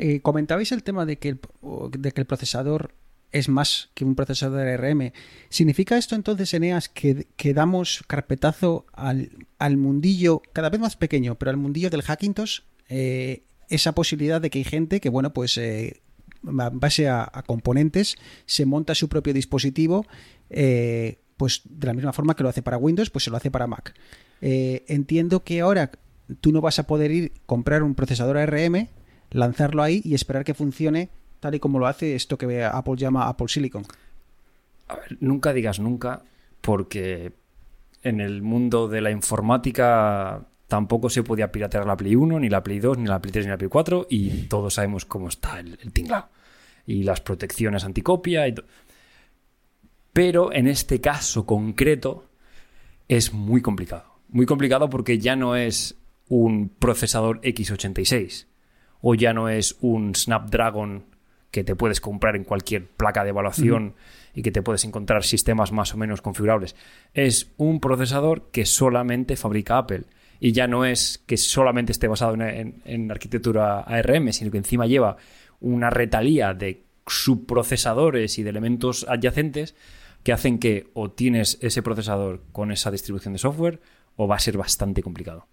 Eh, comentabais el tema de que el, procesador es más que un procesador ARM. ¿Significa esto entonces, Eneas, que, damos carpetazo al, mundillo, cada vez más pequeño, pero al mundillo del Hackintosh? Eh, esa posibilidad de que hay gente que, bueno, pues eh, en base a, componentes se monta su propio dispositivo, eh, pues de la misma forma que lo hace para Windows, pues se lo hace para Mac. Eh, entiendo que ahora tú no vas a poder ir comprar un procesador ARM, lanzarlo ahí y esperar que funcione tal y como lo hace esto que Apple llama Apple Silicon. A ver, nunca digas nunca, porque en el mundo de la informática tampoco se podía piratear la Play 1, ni la Play 2, ni la Play 3, ni la Play 4, y todos sabemos cómo está el, el tinglao. Y las protecciones anticopia y Pero en este caso concreto es muy complicado. Muy complicado porque ya no es un procesador x86 o ya no es un Snapdragon que te puedes comprar en cualquier placa de evaluación mm. y que te puedes encontrar sistemas más o menos configurables. Es un procesador que solamente fabrica Apple. Y ya no es que solamente esté basado en, en, en arquitectura ARM, sino que encima lleva una retalía de subprocesadores y de elementos adyacentes que hacen que o tienes ese procesador con esa distribución de software o va a ser bastante complicado.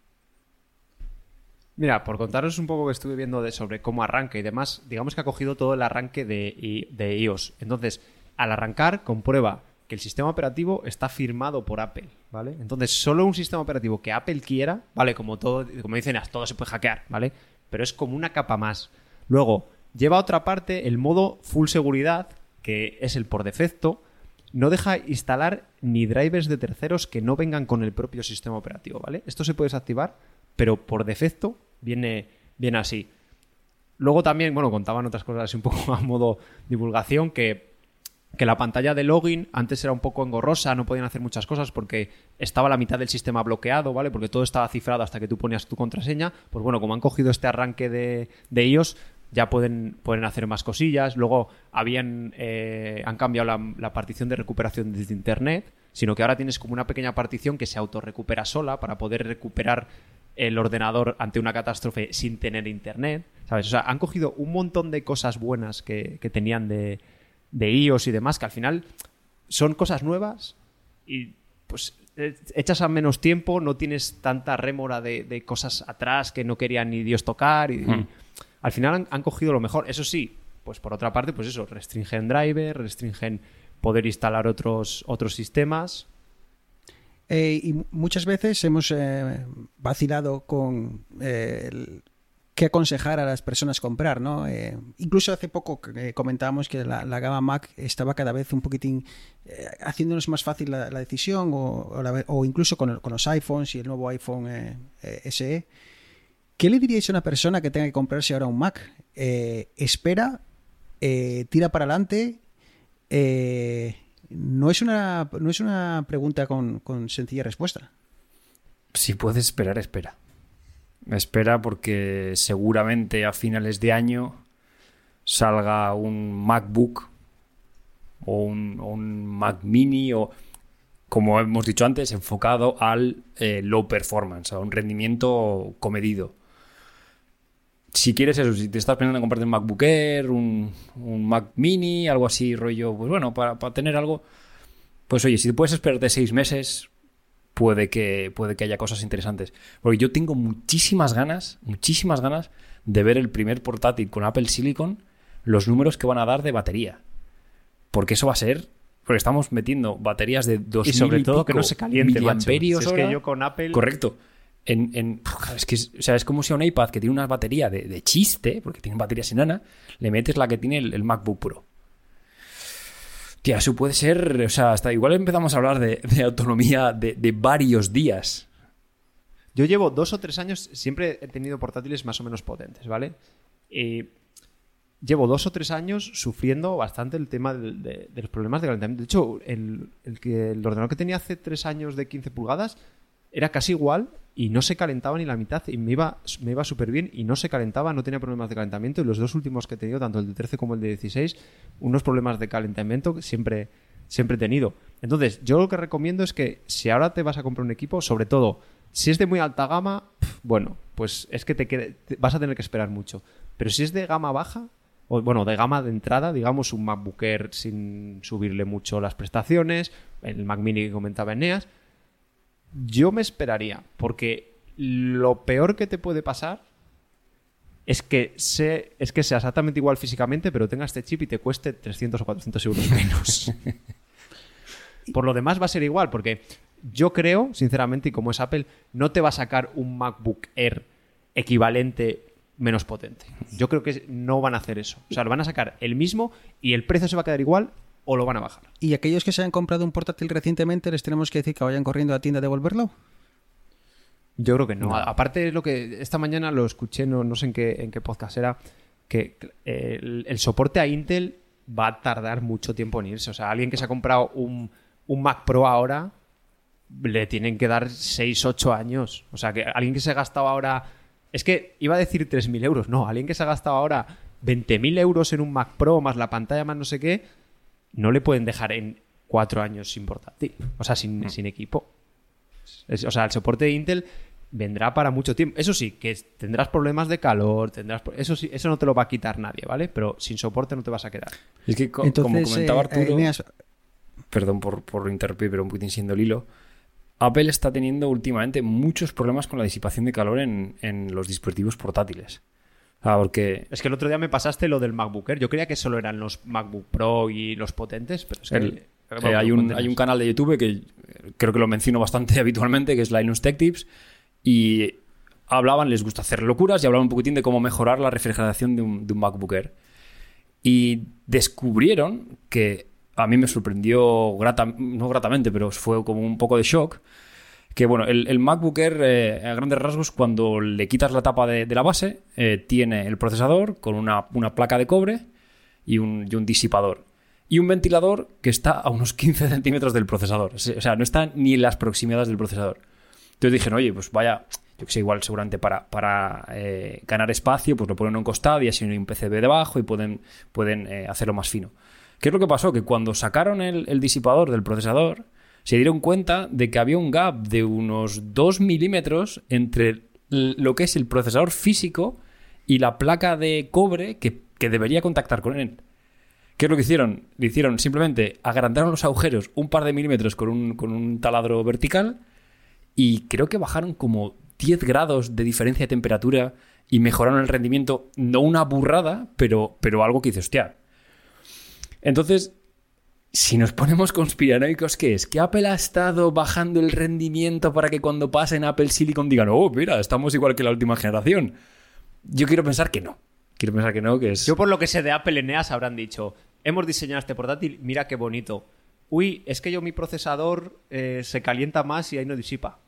Mira, por contaros un poco que estuve viendo de sobre cómo arranca y demás, digamos que ha cogido todo el arranque de, de iOS. Entonces, al arrancar, comprueba que el sistema operativo está firmado por Apple, ¿vale? Entonces, solo un sistema operativo que Apple quiera, ¿vale? Como todo, como dicen, todo se puede hackear, ¿vale? Pero es como una capa más. Luego, lleva a otra parte el modo full seguridad, que es el por defecto, no deja instalar ni drivers de terceros que no vengan con el propio sistema operativo, ¿vale? Esto se puede desactivar, pero por defecto viene, viene así. Luego también, bueno, contaban otras cosas un poco a modo divulgación, que, que la pantalla de login antes era un poco engorrosa, no podían hacer muchas cosas porque estaba la mitad del sistema bloqueado, ¿vale? Porque todo estaba cifrado hasta que tú ponías tu contraseña. Pues bueno, como han cogido este arranque de, de iOS, ya pueden, pueden hacer más cosillas. Luego habían, eh, han cambiado la, la, partición de recuperación desde Internet, sino que ahora tienes como una pequeña partición que se autorrecupera sola para poder recuperar el ordenador ante una catástrofe sin tener Internet. ¿Sabes? O sea, han cogido un montón de cosas buenas que, que tenían de, de iOS y demás, que al final son cosas nuevas y pues echas a menos tiempo, no tienes tanta rémora de, de cosas atrás que no querían ni Dios tocar y, hmm. y al final han, han, cogido lo mejor. Eso sí, pues por otra parte, pues eso, restringen driver, restringen poder instalar otros, otros sistemas. Eh, y muchas veces hemos eh, vacilado con eh, qué aconsejar a las personas comprar, ¿no? Incluso hace poco comentábamos que la, gama Mac estaba cada vez un poquitín haciéndonos más fácil la, decisión o, incluso con, con, los iPhones y el nuevo iPhone SE. ¿Qué le diríais a una persona que tenga que comprarse ahora un Mac? Espera, tira para adelante. Eh, no, es una, no es una pregunta con, con, sencilla respuesta. Si puedes esperar, espera. Espera porque seguramente a finales de año salga un MacBook o un, un Mac mini o como hemos dicho antes, enfocado al eh, low performance, a un rendimiento comedido si quieres eso, si te estás pensando en comprarte un MacBook Air, un, un Mac Mini, algo así, rollo, pues bueno, para, para, tener algo, pues oye, si te puedes esperarte seis meses, puede que, puede que haya cosas interesantes. Porque yo tengo muchísimas ganas, muchísimas ganas de ver el primer portátil con Apple Silicon, los números que van a dar de batería. Porque eso va a ser porque estamos metiendo baterías de 2000 y sobre todo que no se caliente miliamperios si es que yo con Apple correcto en, en, es que o sea, es como si a un iPad que tiene una batería de, chiste, porque tiene baterías enana, le metes la que tiene el, MacBook Pro. Tía, eso puede ser, o sea, hasta igual empezamos a hablar de, autonomía de, varios días. Yo llevo dos o tres años, siempre he tenido portátiles más o menos potentes, ¿vale? Y llevo dos o tres años sufriendo bastante el tema de, los problemas de calentamiento. De hecho, el, el ordenador que tenía hace tres años de 15 pulgadas era casi igual y no se calentaba ni la mitad y me iba, me iba súper bien y no se calentaba, no tenía problemas de calentamiento y los dos últimos que he tenido, tanto el de 13 como el de 16, unos problemas de calentamiento siempre, siempre he tenido. Entonces, yo lo que recomiendo es que si ahora te vas a comprar un equipo, sobre todo Si es de muy alta gama, bueno, pues es que te, quede- vas a tener que esperar mucho. Pero si es de gama baja, o bueno, de gama de entrada, digamos un MacBook Air sin subirle mucho las prestaciones, el Mac Mini que comentaba Eneas, yo me esperaría, porque lo peor que te puede pasar es que, se, es que sea exactamente igual físicamente, pero tenga este chip y te cueste 300 o 400 euros menos. Por lo demás va a ser igual, porque yo creo, sinceramente, y como es Apple, no te va a sacar un MacBook Air equivalente menos potente. Yo creo que no van a hacer eso. O sea, lo van a sacar el mismo y el precio se va a quedar igual o lo van a bajar. ¿Y aquellos que se hayan comprado un portátil recientemente les tenemos que decir que vayan corriendo a la tienda a devolverlo? Yo creo que no. Aparte es lo que esta mañana lo escuché, no, no sé en qué, en qué podcast era, que eh, el, el soporte a Intel va a tardar mucho tiempo en irse. O sea, alguien que se ha comprado un, un Mac Pro ahora le tienen que dar 6, 8 años. O sea, que alguien que se ha gastado ahora... Es que iba a decir 3.000 euros. No, alguien que se ha gastado ahora 20.000 euros en un Mac Pro más la pantalla más no sé qué, no le pueden dejar en 4 años sin portátil. O sea, sin, sin equipo. Es- o sea, el soporte de Intel vendrá para mucho tiempo. Eso sí, que tendrás problemas de calor, tendrás eso sí, eso no te lo va a quitar nadie, ¿vale? Pero sin soporte no te vas a quedar. Es que, co- Entonces, como comentaba eh, Arturo, perdón por, por interrumpir, pero un poquitín siendo el hilo. Apple está teniendo últimamente muchos problemas con la disipación de calor en, en los dispositivos portátiles. Porque Es que el otro día me pasaste lo del MacBook Air. Yo creía que solo eran los MacBook Pro y los potentes, pero es que el- el- eh, hay, un, potentes. hay un canal de YouTube que eh, creo que lo menciono bastante habitualmente, que es Linus Tech Tips, y hablaban, les gusta hacer locuras, y hablaban un poquitín de cómo mejorar la refrigeración de un, de un MacBook Air. Y descubrieron que a mí me sorprendió, grata, no gratamente, pero fue como un poco de shock, que bueno, el, el MacBook Air, eh, a grandes rasgos, cuando le quitas la tapa de, la base, eh, tiene el procesador con una, una placa de cobre y un, y un disipador. Y un ventilador que está a unos 15 centímetros del procesador. O sea, no está ni en las proximidades del procesador. Entonces dijeron, oye, pues vaya, yo que sé, igual seguramente para, para eh, ganar espacio, pues lo ponen a un costado y así no hay un PCB debajo y pueden, pueden hacerlo más fino. ¿Qué es lo que pasó? Que cuando sacaron el disipador del procesador, se dieron cuenta de que había un gap de unos 2 milímetros entre lo que es el procesador físico y la placa de cobre que, que debería contactar con él. ¿Qué es lo que hicieron? Le hicieron simplemente agrandaron los agujeros un par de milímetros con un, con un taladro vertical y creo que bajaron como 10 grados de diferencia de temperatura y mejoraron el rendimiento. No una burrada, pero, pero algo que dice, hostia. Entonces, si nos ponemos conspiranoicos, ¿qué es? ¿Que Apple ha estado bajando el rendimiento para que cuando pasen Apple Silicon digan, oh, mira, estamos igual que la última generación? Yo quiero pensar que no. Quiero pensar que no, que es... Yo por lo que sé de Apple Eneas habrán dicho, hemos diseñado este portátil, mira qué bonito. Uy, es que yo mi procesador eh, se calienta más y ahí no disipa.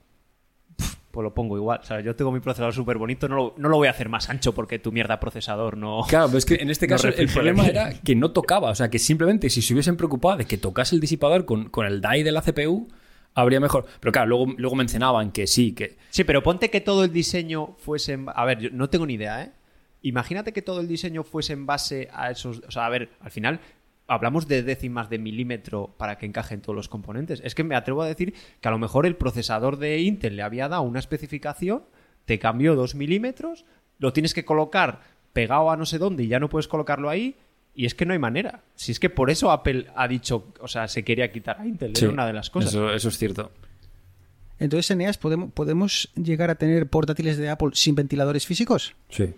Pues lo pongo igual. O sea, yo tengo mi procesador súper bonito, no lo, no lo voy a hacer más ancho porque tu mierda procesador no... Claro, pero es que en este No caso el problema era que no tocaba. O sea, que simplemente si se hubiesen preocupado de que tocase el disipador con, con el DAI de la CPU, habría mejor. Pero claro, luego, luego mencionaban que sí, que. Sí, pero ponte que todo el diseño fuese en... A ver, yo no tengo ni idea, ¿eh? Imagínate que todo el diseño fuese en base a esos... O sea, a ver, al final hablamos de décimas de milímetro para que encajen todos los componentes. Es que me atrevo a decir que a lo mejor el procesador de Intel le había dado una especificación, te cambió dos milímetros, lo tienes que colocar pegado a no sé dónde y ya no puedes colocarlo ahí. Y es que no hay manera. Si es que por eso Apple ha dicho, o sea, se quería quitar a Intel, Sí, era una de las cosas. Eso, eso es cierto. Entonces, Eneas, ¿podemos, ¿podemos llegar a tener portátiles de Apple sin ventiladores físicos? Sí.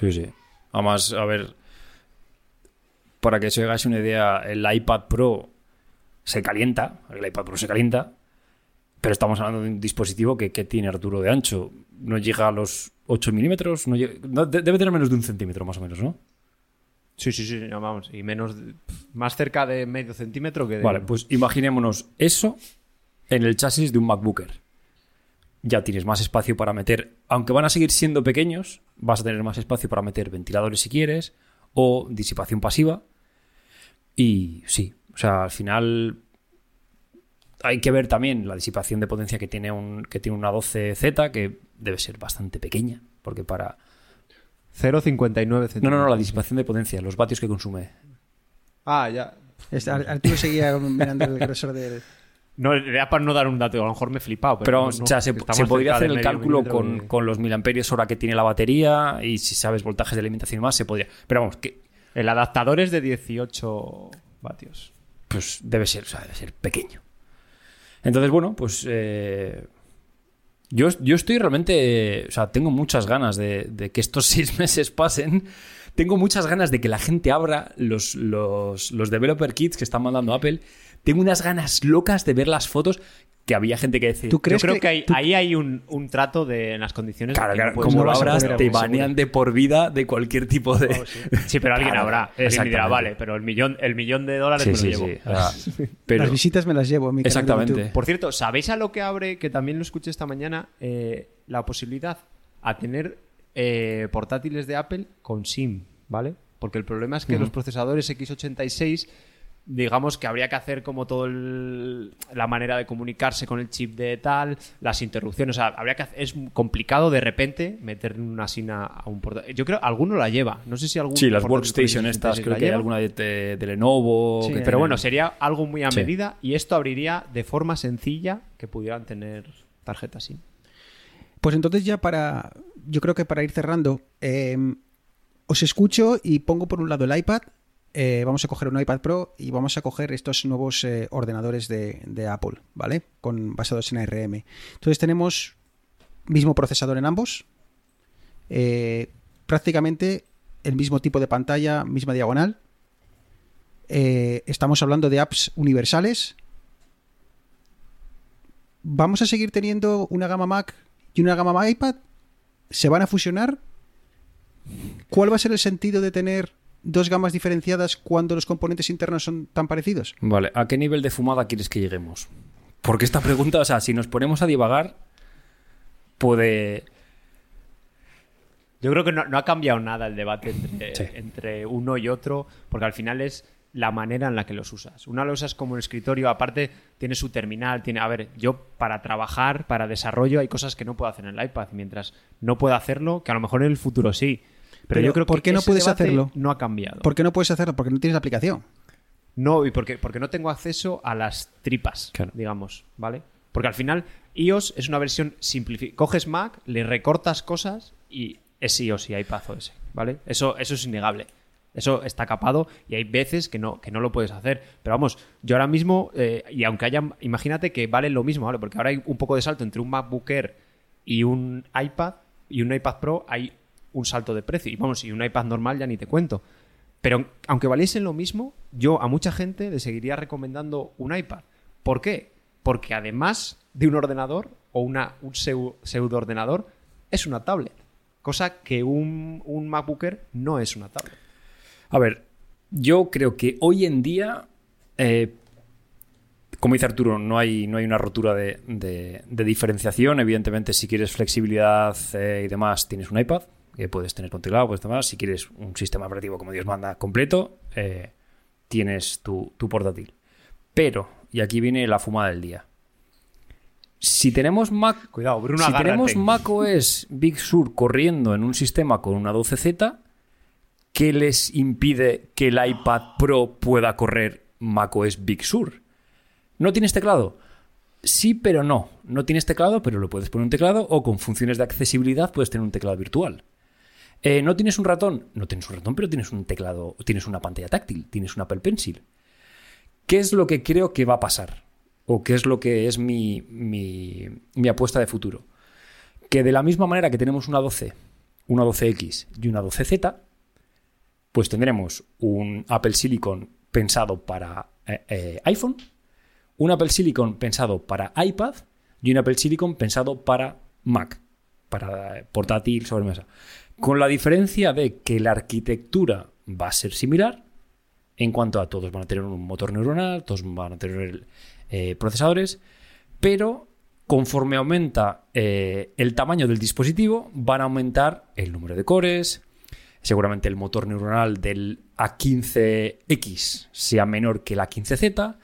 Sí, sí. Además, a ver. Para que se hagáis una idea, el iPad Pro se calienta. El iPad Pro se calienta. Pero estamos hablando de un dispositivo que, que tiene Arturo de ancho. No llega a los 8 milímetros. No llega- no, de- debe tener menos de un centímetro, más o menos, ¿no? Sí, sí, sí, no, vamos. Y menos, más cerca de medio centímetro que de... Vale, pues imaginémonos eso en el chasis de un MacBook Air. Ya tienes más espacio para meter, aunque van a seguir siendo pequeños, vas a tener más espacio para meter ventiladores si quieres, o disipación pasiva. Y sí, o sea, al final hay que ver también la disipación de potencia que tiene, un, que tiene una 12Z, que debe ser bastante pequeña, porque para... 0,59 centímetros. No, no, no, la disipación de potencia, los vatios que consume. Ah, ya. Este, Ar- Arturo seguía mirando el grosor del... No, era para no dar un dato, a lo mejor me he flipado. Pero, Pero no, o sea, se, se podría hacer el cálculo con, con los miliamperios hora que tiene la batería y si sabes voltajes de alimentación y más, se podría. Pero vamos, que El adaptador es de 18 vatios. pues debe ser, o sea, debe ser pequeño. Entonces, bueno, pues eh, yo, yo estoy realmente, o sea, tengo muchas ganas de, de que estos seis meses pasen. Tengo muchas ganas de que la gente abra los, los, los developer kits que están mandando Apple. Tengo unas ganas locas de ver las fotos que había gente que decía... ¿Tú Yo creo que, que, hay- tú- ahí hay un, un trato de en las condiciones. Claro, claro, no puedes como lo poder te banean de por vida de cualquier tipo de... Sí, pero alguien Claro, habrá. Alguien dirá, vale, pero el millón, el millón de dólares Sí, me lo llevo. pero, Las visitas me las llevo. a mi Exactamente. Por cierto, ¿sabéis a lo que abre, que también lo escuché esta mañana, eh, la posibilidad a tener eh, portátiles de Apple con SIM, ¿vale? Porque el problema es que los procesadores x86, digamos que habría que hacer como todo el- la manera de comunicarse con el chip de tal, las interrupciones, o sea, habría que hacer- es complicado de repente meter una SIM a, un portátil. Yo creo alguno la lleva, no sé si algún Sí, las workstation estas, x86 creo que hay alguna de, de- de Lenovo. Sí, que pero bueno, sería algo muy a Sí. medida y esto abriría de forma sencilla que pudieran tener tarjetas SIM. Pues entonces ya para, yo creo que para ir cerrando, eh, os escucho y pongo por un lado el iPad. Eh, vamos a coger un iPad Pro y vamos a coger estos nuevos eh, ordenadores de, Apple, ¿vale? Con, basados en ARM. Entonces tenemos mismo procesador en ambos, eh, prácticamente el mismo tipo de pantalla, misma diagonal. Estamos hablando de apps universales. ¿Vamos a seguir teniendo una gama Mac y una gama iPad? ¿Se van a fusionar? ¿Cuál va a ser el sentido de tener dos gamas diferenciadas cuando los componentes internos son tan parecidos? Vale, ¿a qué nivel de fumada quieres que lleguemos? Porque esta pregunta, o sea, si nos ponemos a divagar, puede... Yo creo que no, no ha cambiado nada el debate entre, Sí. entre uno y otro, porque al final es la manera en la que los usas. Una lo usas como un escritorio, aparte tiene su terminal, tiene, a ver, yo para trabajar, para desarrollo, hay cosas que no puedo hacer en el iPad, mientras no puedo hacerlo, que a lo mejor en el futuro sí. Pero, Pero, yo creo ¿por que qué no ese puedes hacerlo? No ha cambiado. ¿Por qué no puedes hacerlo? Porque no tienes la aplicación. No, y porque, porque no tengo acceso a las tripas, Claro. digamos, ¿vale? Porque al final iOS es una versión simplificada. Coges Mac, le recortas cosas y es iOS y iPad OS, ¿vale? Eso, eso es innegable. Eso está capado y hay veces que no, que no lo puedes hacer. Pero vamos, yo ahora mismo, eh, y aunque haya, imagínate que vale lo mismo, ¿vale? Porque ahora hay un poco de salto entre un MacBook Air y un iPad y un iPad Pro, hay un salto de precio. Y vamos, y un iPad normal ya ni te cuento. Pero aunque valiesen lo mismo, yo a mucha gente le seguiría recomendando un iPad. ¿Por qué? Porque además de un ordenador o una, un pseu- pseudo ordenador, es una tablet. Cosa que un, un MacBook Air no es una tablet. A ver, yo creo que hoy en día, eh, como dice Arturo, no hay, no hay una rotura de, de- de diferenciación. Evidentemente, si quieres flexibilidad eh, y demás, tienes un iPad, que puedes tener con teclado, pues demás. Si quieres un sistema operativo como Dios manda completo, eh, tienes tu, tu portátil. Pero, y aquí viene la fumada del día. Si tenemos Mac, Cuidado, Bruno, si agárrate. tenemos macOS Big Sur corriendo en un sistema con una 12Z, ¿qué les impide que el iPad Pro pueda correr macOS Big Sur? ¿No tienes teclado? Sí, pero no. No tienes teclado, pero lo puedes poner un teclado o con funciones de accesibilidad puedes tener un teclado virtual. Eh, ¿No tienes un ratón? No tienes un ratón, pero tienes un teclado, tienes una pantalla táctil, tienes un Apple Pencil. ¿Qué es lo que creo que va a pasar? ¿O qué es lo que es mi, mi, mi apuesta de futuro? Que de la misma manera que tenemos una 12, una 12X y una 12Z, pues tendremos un Apple Silicon pensado para eh, eh, iPhone, un Apple Silicon pensado para iPad y un Apple Silicon pensado para Mac, para portátil, sobremesa. Con la diferencia de que la arquitectura va a ser similar en cuanto a todos van a tener un motor neuronal, todos van a tener eh, procesadores, pero conforme aumenta eh, el tamaño del dispositivo, van a aumentar el número de cores, seguramente el motor neuronal del A15X sea menor que el A15Z,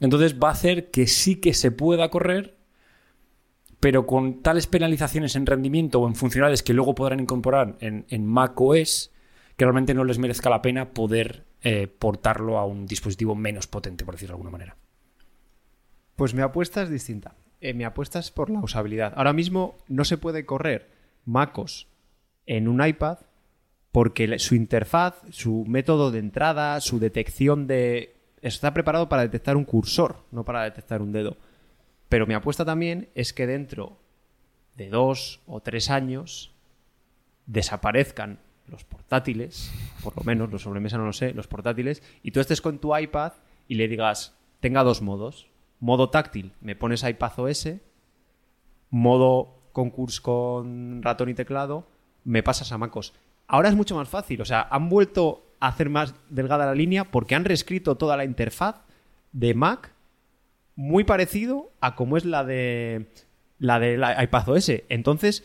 entonces va a hacer que sí que se pueda correr, pero con tales penalizaciones en rendimiento o en funcionalidades que luego podrán incorporar en, en macOS, que realmente no les merezca la pena poder eh, portarlo a un dispositivo menos potente, por decirlo de alguna manera. Pues mi apuesta es distinta. Eh, mi apuesta es por la usabilidad. Ahora mismo no se puede correr MacOS en un iPad porque su interfaz, su método de entrada, su detección de... Está preparado para detectar un cursor, no para detectar un dedo. Pero mi apuesta también es que dentro de dos o tres años desaparezcan los portátiles, por lo menos los sobremesa no lo sé, los portátiles, y tú estés con tu iPad y le digas, tenga dos modos. Modo táctil, me pones iPad OS, modo concurso con ratón y teclado, me pasas a MacOS. Ahora es mucho más fácil, o sea, han vuelto a hacer más delgada la línea porque han reescrito toda la interfaz de Mac muy parecido a como es la de la de la iPad OS. Entonces,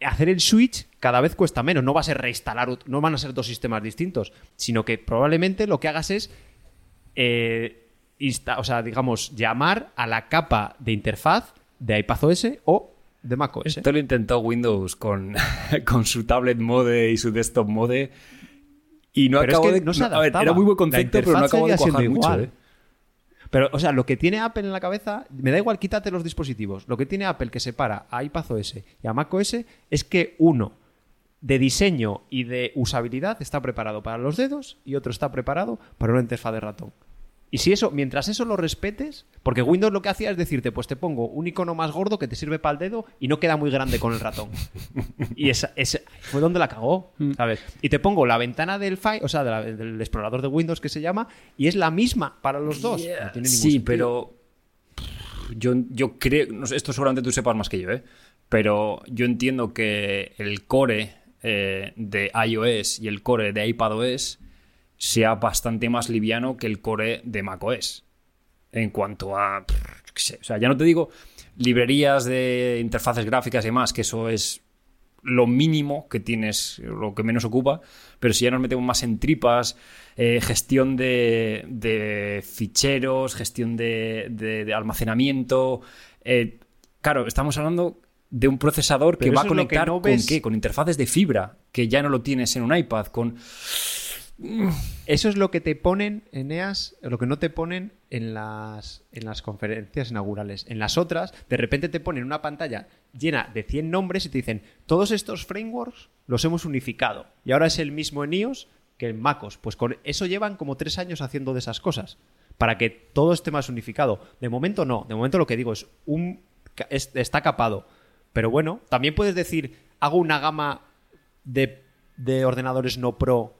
hacer el switch cada vez cuesta menos. No va a ser reinstalar, no van a ser dos sistemas distintos, sino que probablemente lo que hagas es, eh, insta- o sea, digamos, llamar a la capa de interfaz de iPad OS o de Mac OS. Esto lo intentó Windows con, con su tablet mode y su desktop mode. Y no Pero es que de. no se a ver, era muy buen concepto, pero no acabó de cuajar mucho. igual. ¿eh? Pero, o sea, lo que tiene Apple en la cabeza, me da igual, quítate los dispositivos. Lo que tiene Apple que separa a iPad OS y a Mac OS es que uno de diseño y de usabilidad está preparado para los dedos y otro está preparado para una interfaz de ratón. Y si eso, mientras eso lo respetes, porque Windows lo que hacía es decirte, pues te pongo un icono más gordo que te sirve para el dedo y no queda muy grande con el ratón. y esa, esa- fue donde la cagó, ¿sabes? Y te pongo la ventana del file, o sea, de la- del explorador de Windows que se llama, y es la misma para los dos. No tiene ningún Sí, sentido. pero. Yo, yo creo. no sé, esto seguramente tú sepas más que yo, ¿eh? Pero yo entiendo que el core eh, de iOS y el core de iPadOS sea bastante más liviano que el core de macOS. En cuanto a. pff, yo qué sé, o sea, ya no te digo librerías de interfaces gráficas y demás, que eso es lo mínimo que tienes, lo que menos ocupa, pero si ya nos metemos más en tripas, eh, gestión de, de ficheros, gestión de, de- de almacenamiento, eh, claro, estamos hablando de un procesador que va a conectar no con ves- qué, con interfaces de fibra, que ya no lo tienes en un iPad, con Eso es lo que te ponen, Eneas, lo que no te ponen en las, en las conferencias inaugurales. En las otras, de repente te ponen una pantalla llena de 100 nombres y te dicen, todos estos frameworks los hemos unificado. Y ahora es el mismo en iOS que en MacOS. Pues con eso llevan como tres años haciendo de esas cosas. Para que todo esté más unificado. De momento no. De momento lo que digo es, un, es- está capado. Pero bueno, también puedes decir, hago una gama de, de ordenadores no Pro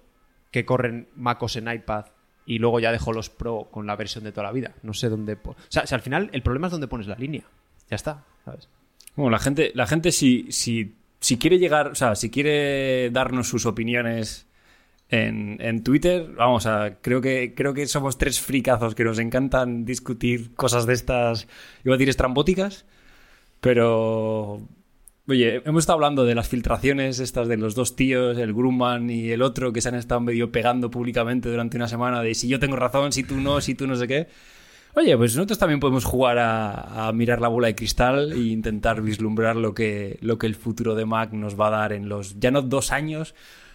que corren MacOS en iPad y luego ya dejo los Pro con la versión de toda la vida. No sé dónde... O sea, si al final el problema es dónde pones la línea. Ya está, ¿sabes? Bueno, la gente, la gente si, si, si quiere llegar, o sea, si quiere darnos sus opiniones en, en Twitter, vamos a, creo que, creo que somos tres fricazos que nos encantan discutir cosas de estas, iba a decir estrambóticas, pero, oye, hemos estado hablando de las filtraciones estas de los dos tíos, el Grumman y el otro, que se han estado medio pegando públicamente durante una semana de si yo tengo razón, si tú no, si tú no sé qué. Oye, pues nosotros también podemos jugar a, a mirar la bola de cristal e intentar vislumbrar lo que, lo que el futuro de Mac nos va a dar en los, ya no dos años,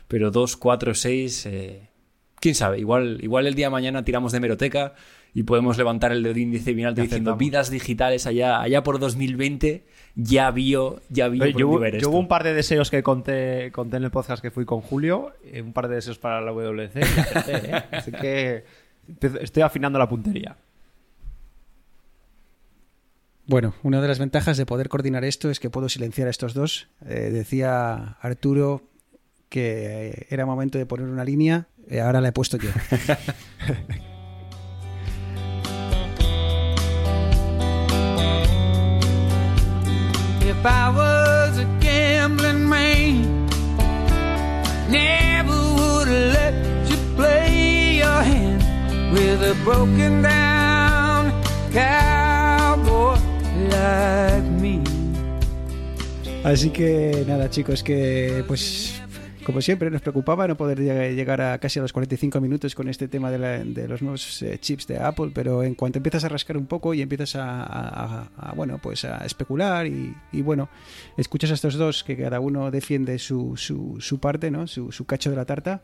pero dos, cuatro, seis. eh, quién sabe, igual, igual el día de mañana tiramos de meroteca y podemos levantar el dedo índice Ya diciendo vidas digitales allá, allá por 2020, ya vio, ya vio yo, hubo- ver yo esto. hubo un par de deseos que conté, conté en el podcast que fui con Julio, eh, un par de deseos para la WC y acerté, ¿eh? Así que estoy afinando la puntería. Bueno, una de las ventajas de poder coordinar esto es que puedo silenciar a estos dos. Eh, decía Arturo que era momento de poner una línea, eh, ahora la he puesto yo. If I was a gambling man, never would have let you play your hand with a broken down cowboy like me. Así que nada, chicos, que pues como siempre nos preocupaba no poder lleg- llegar a casi a los 45 minutos con este tema de, la- de los nuevos eh, chips de Apple, pero en cuanto empiezas a rascar un poco y empiezas a, bueno, pues a especular y, y, bueno, escuchas a estos dos que cada uno defiende su, su, su parte, ¿no? Su, su cacho de la tarta,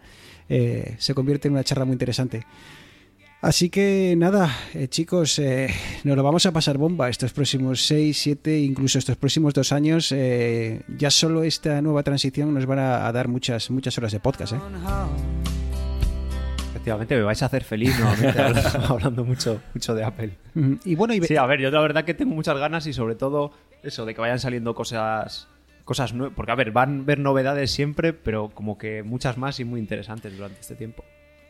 eh, se convierte en una charla muy interesante. Así que nada, eh, chicos, eh, nos lo vamos a pasar bomba estos próximos 6, 7, incluso estos próximos dos años. eh, ya solo esta nueva transición nos van a, a dar muchas, muchas horas de podcast. ¿eh? Efectivamente, me vais a hacer feliz nuevamente hablando, hablando mucho, mucho de Apple. Y bueno, y Sí, a ver, yo la verdad que tengo muchas ganas y sobre todo eso, de que vayan saliendo cosas cosas nuevas. Porque, a ver, van a ver novedades siempre, pero como que muchas más y muy interesantes durante este tiempo.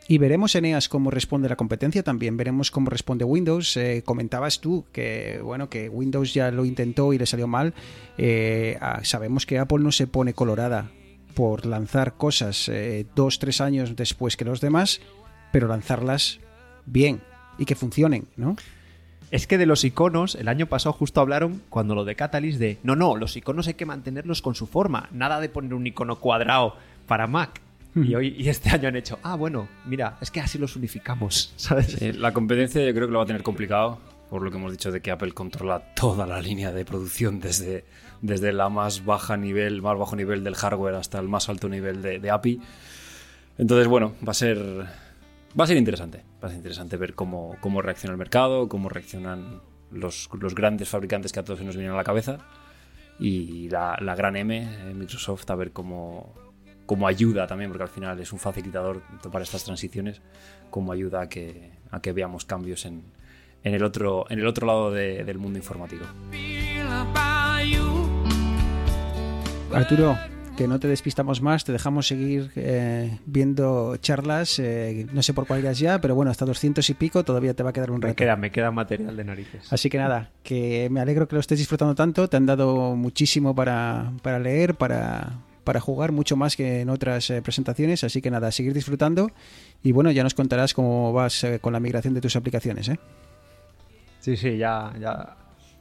Y veremos Eneas cómo responde la competencia también, veremos cómo responde Windows. Eh, comentabas tú que bueno que Windows ya lo intentó y le salió mal. Eh, sabemos que Apple no se pone colorada por lanzar cosas eh, dos, tres años después que los demás, pero lanzarlas bien y que funcionen, ¿no? Es que de los iconos, el año pasado justo hablaron cuando lo de Catalyst de no, no, los iconos hay que mantenerlos con su forma, nada de poner un icono cuadrado para Mac. Y hoy y este año han hecho, ah, bueno, mira, es que así los unificamos, ¿sabes? Sí, la competencia yo creo que lo va a tener complicado, por lo que hemos dicho de que Apple controla toda la línea de producción, desde, desde la más baja nivel, más bajo nivel del hardware hasta el más alto nivel de, de API. Entonces, bueno, va a ser. Va a ser interesante. Va a ser interesante ver cómo, cómo reacciona el mercado, cómo reaccionan los, los grandes fabricantes que a todos se nos vienen a la cabeza. Y la, la gran M, eh, Microsoft, a ver cómo, cómo ayuda también, porque al final es un facilitador para estas transiciones, cómo ayuda a que, a que veamos cambios en, en, el, otro, en el otro lado de- del mundo informático. Arturo, que no te despistamos más, te dejamos seguir eh, viendo charlas, eh, no sé por cuál irás ya, pero bueno, hasta 200 y pico todavía te va a quedar un Me rato. queda, me queda material de narices. Así que nada, que me alegro que lo estés disfrutando tanto, te han dado muchísimo para, para leer, para, para jugar, mucho más que en otras eh, presentaciones, así que nada, seguir disfrutando y bueno, ya nos contarás cómo vas eh, con la migración de tus aplicaciones. ¿eh? Sí, sí, ya, ya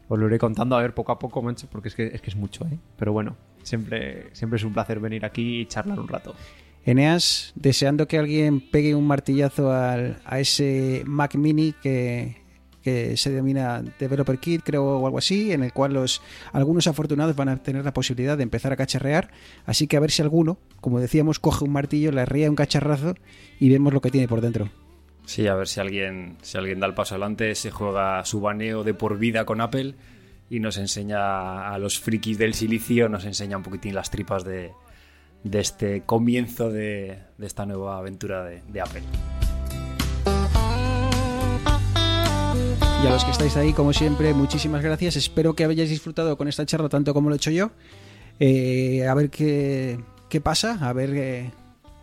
os lo iré contando a ver poco a poco, mancho, porque es que es, que es mucho, ¿eh? Pero bueno, siempre, siempre es un placer venir aquí y charlar un rato. Eneas, deseando que alguien pegue un martillazo al- a ese Mac Mini que, que se denomina Developer Kit, creo, o algo así, en el cual los algunos afortunados van a tener la posibilidad de empezar a cacharrear. Así que a ver si alguno, como decíamos, coge un martillo, le ría un cacharrazo y vemos lo que tiene por dentro. Sí, a ver si alguien, si alguien da el paso adelante, se juega su baneo de por vida con Apple y nos enseña a los frikis del silicio, nos enseña un poquitín las tripas de, de este comienzo de, de esta nueva aventura de, de Apple. Y a los que estáis ahí, como siempre, muchísimas gracias. Espero que hayáis disfrutado con esta charla tanto como lo he hecho yo. Eh, a ver qué, qué pasa, a ver eh,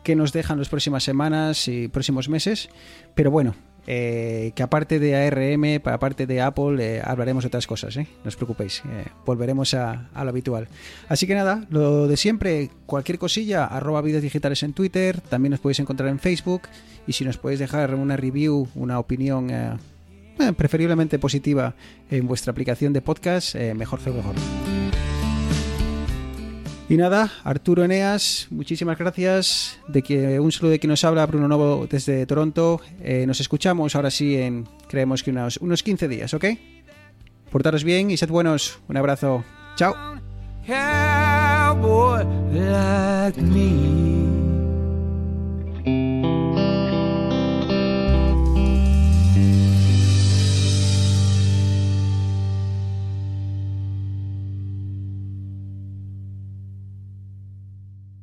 qué nos dejan las próximas semanas y próximos meses. Pero bueno, eh, que aparte de ARM, aparte de Apple, hablaremos de otras cosas, no os preocupéis, volveremos a, a lo habitual. Así que nada, lo de siempre, cualquier cosilla, arroba vídeos digitales en Twitter, también nos podéis encontrar en Facebook y si nos podéis dejar una review, una opinión... eh, preferiblemente positiva en vuestra aplicación de podcast, eh, mejor que mejor. Y nada, Arturo Eneas, muchísimas gracias. De que un saludo de quien nos habla, Bruno Novo desde Toronto. Eh, nos escuchamos ahora sí en, creemos que unos, unos 15 días, ¿ok? Portaros bien y sed buenos. Un abrazo. Chao.